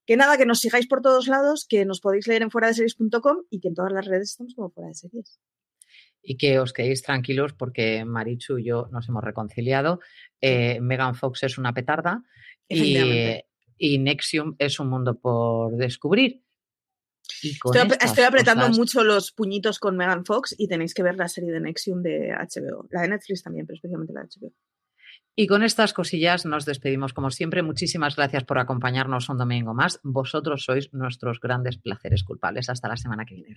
Que nada, que nos sigáis por todos lados, que nos podéis leer en fuera de series.com y que en todas las redes estamos como fuera de series y que os quedéis tranquilos porque Marichu y yo nos hemos reconciliado. Eh, Megan Fox es una petarda y, Nexium es un mundo por descubrir. Estoy, apretando mucho los puñitos con Megan Fox y tenéis que ver la serie de Nexium de HBO. La de Netflix también, pero especialmente la de HBO. Y con estas cosillas nos despedimos como siempre. Muchísimas gracias por acompañarnos un domingo más. Vosotros sois nuestros grandes placeres culpables. Hasta la semana que viene.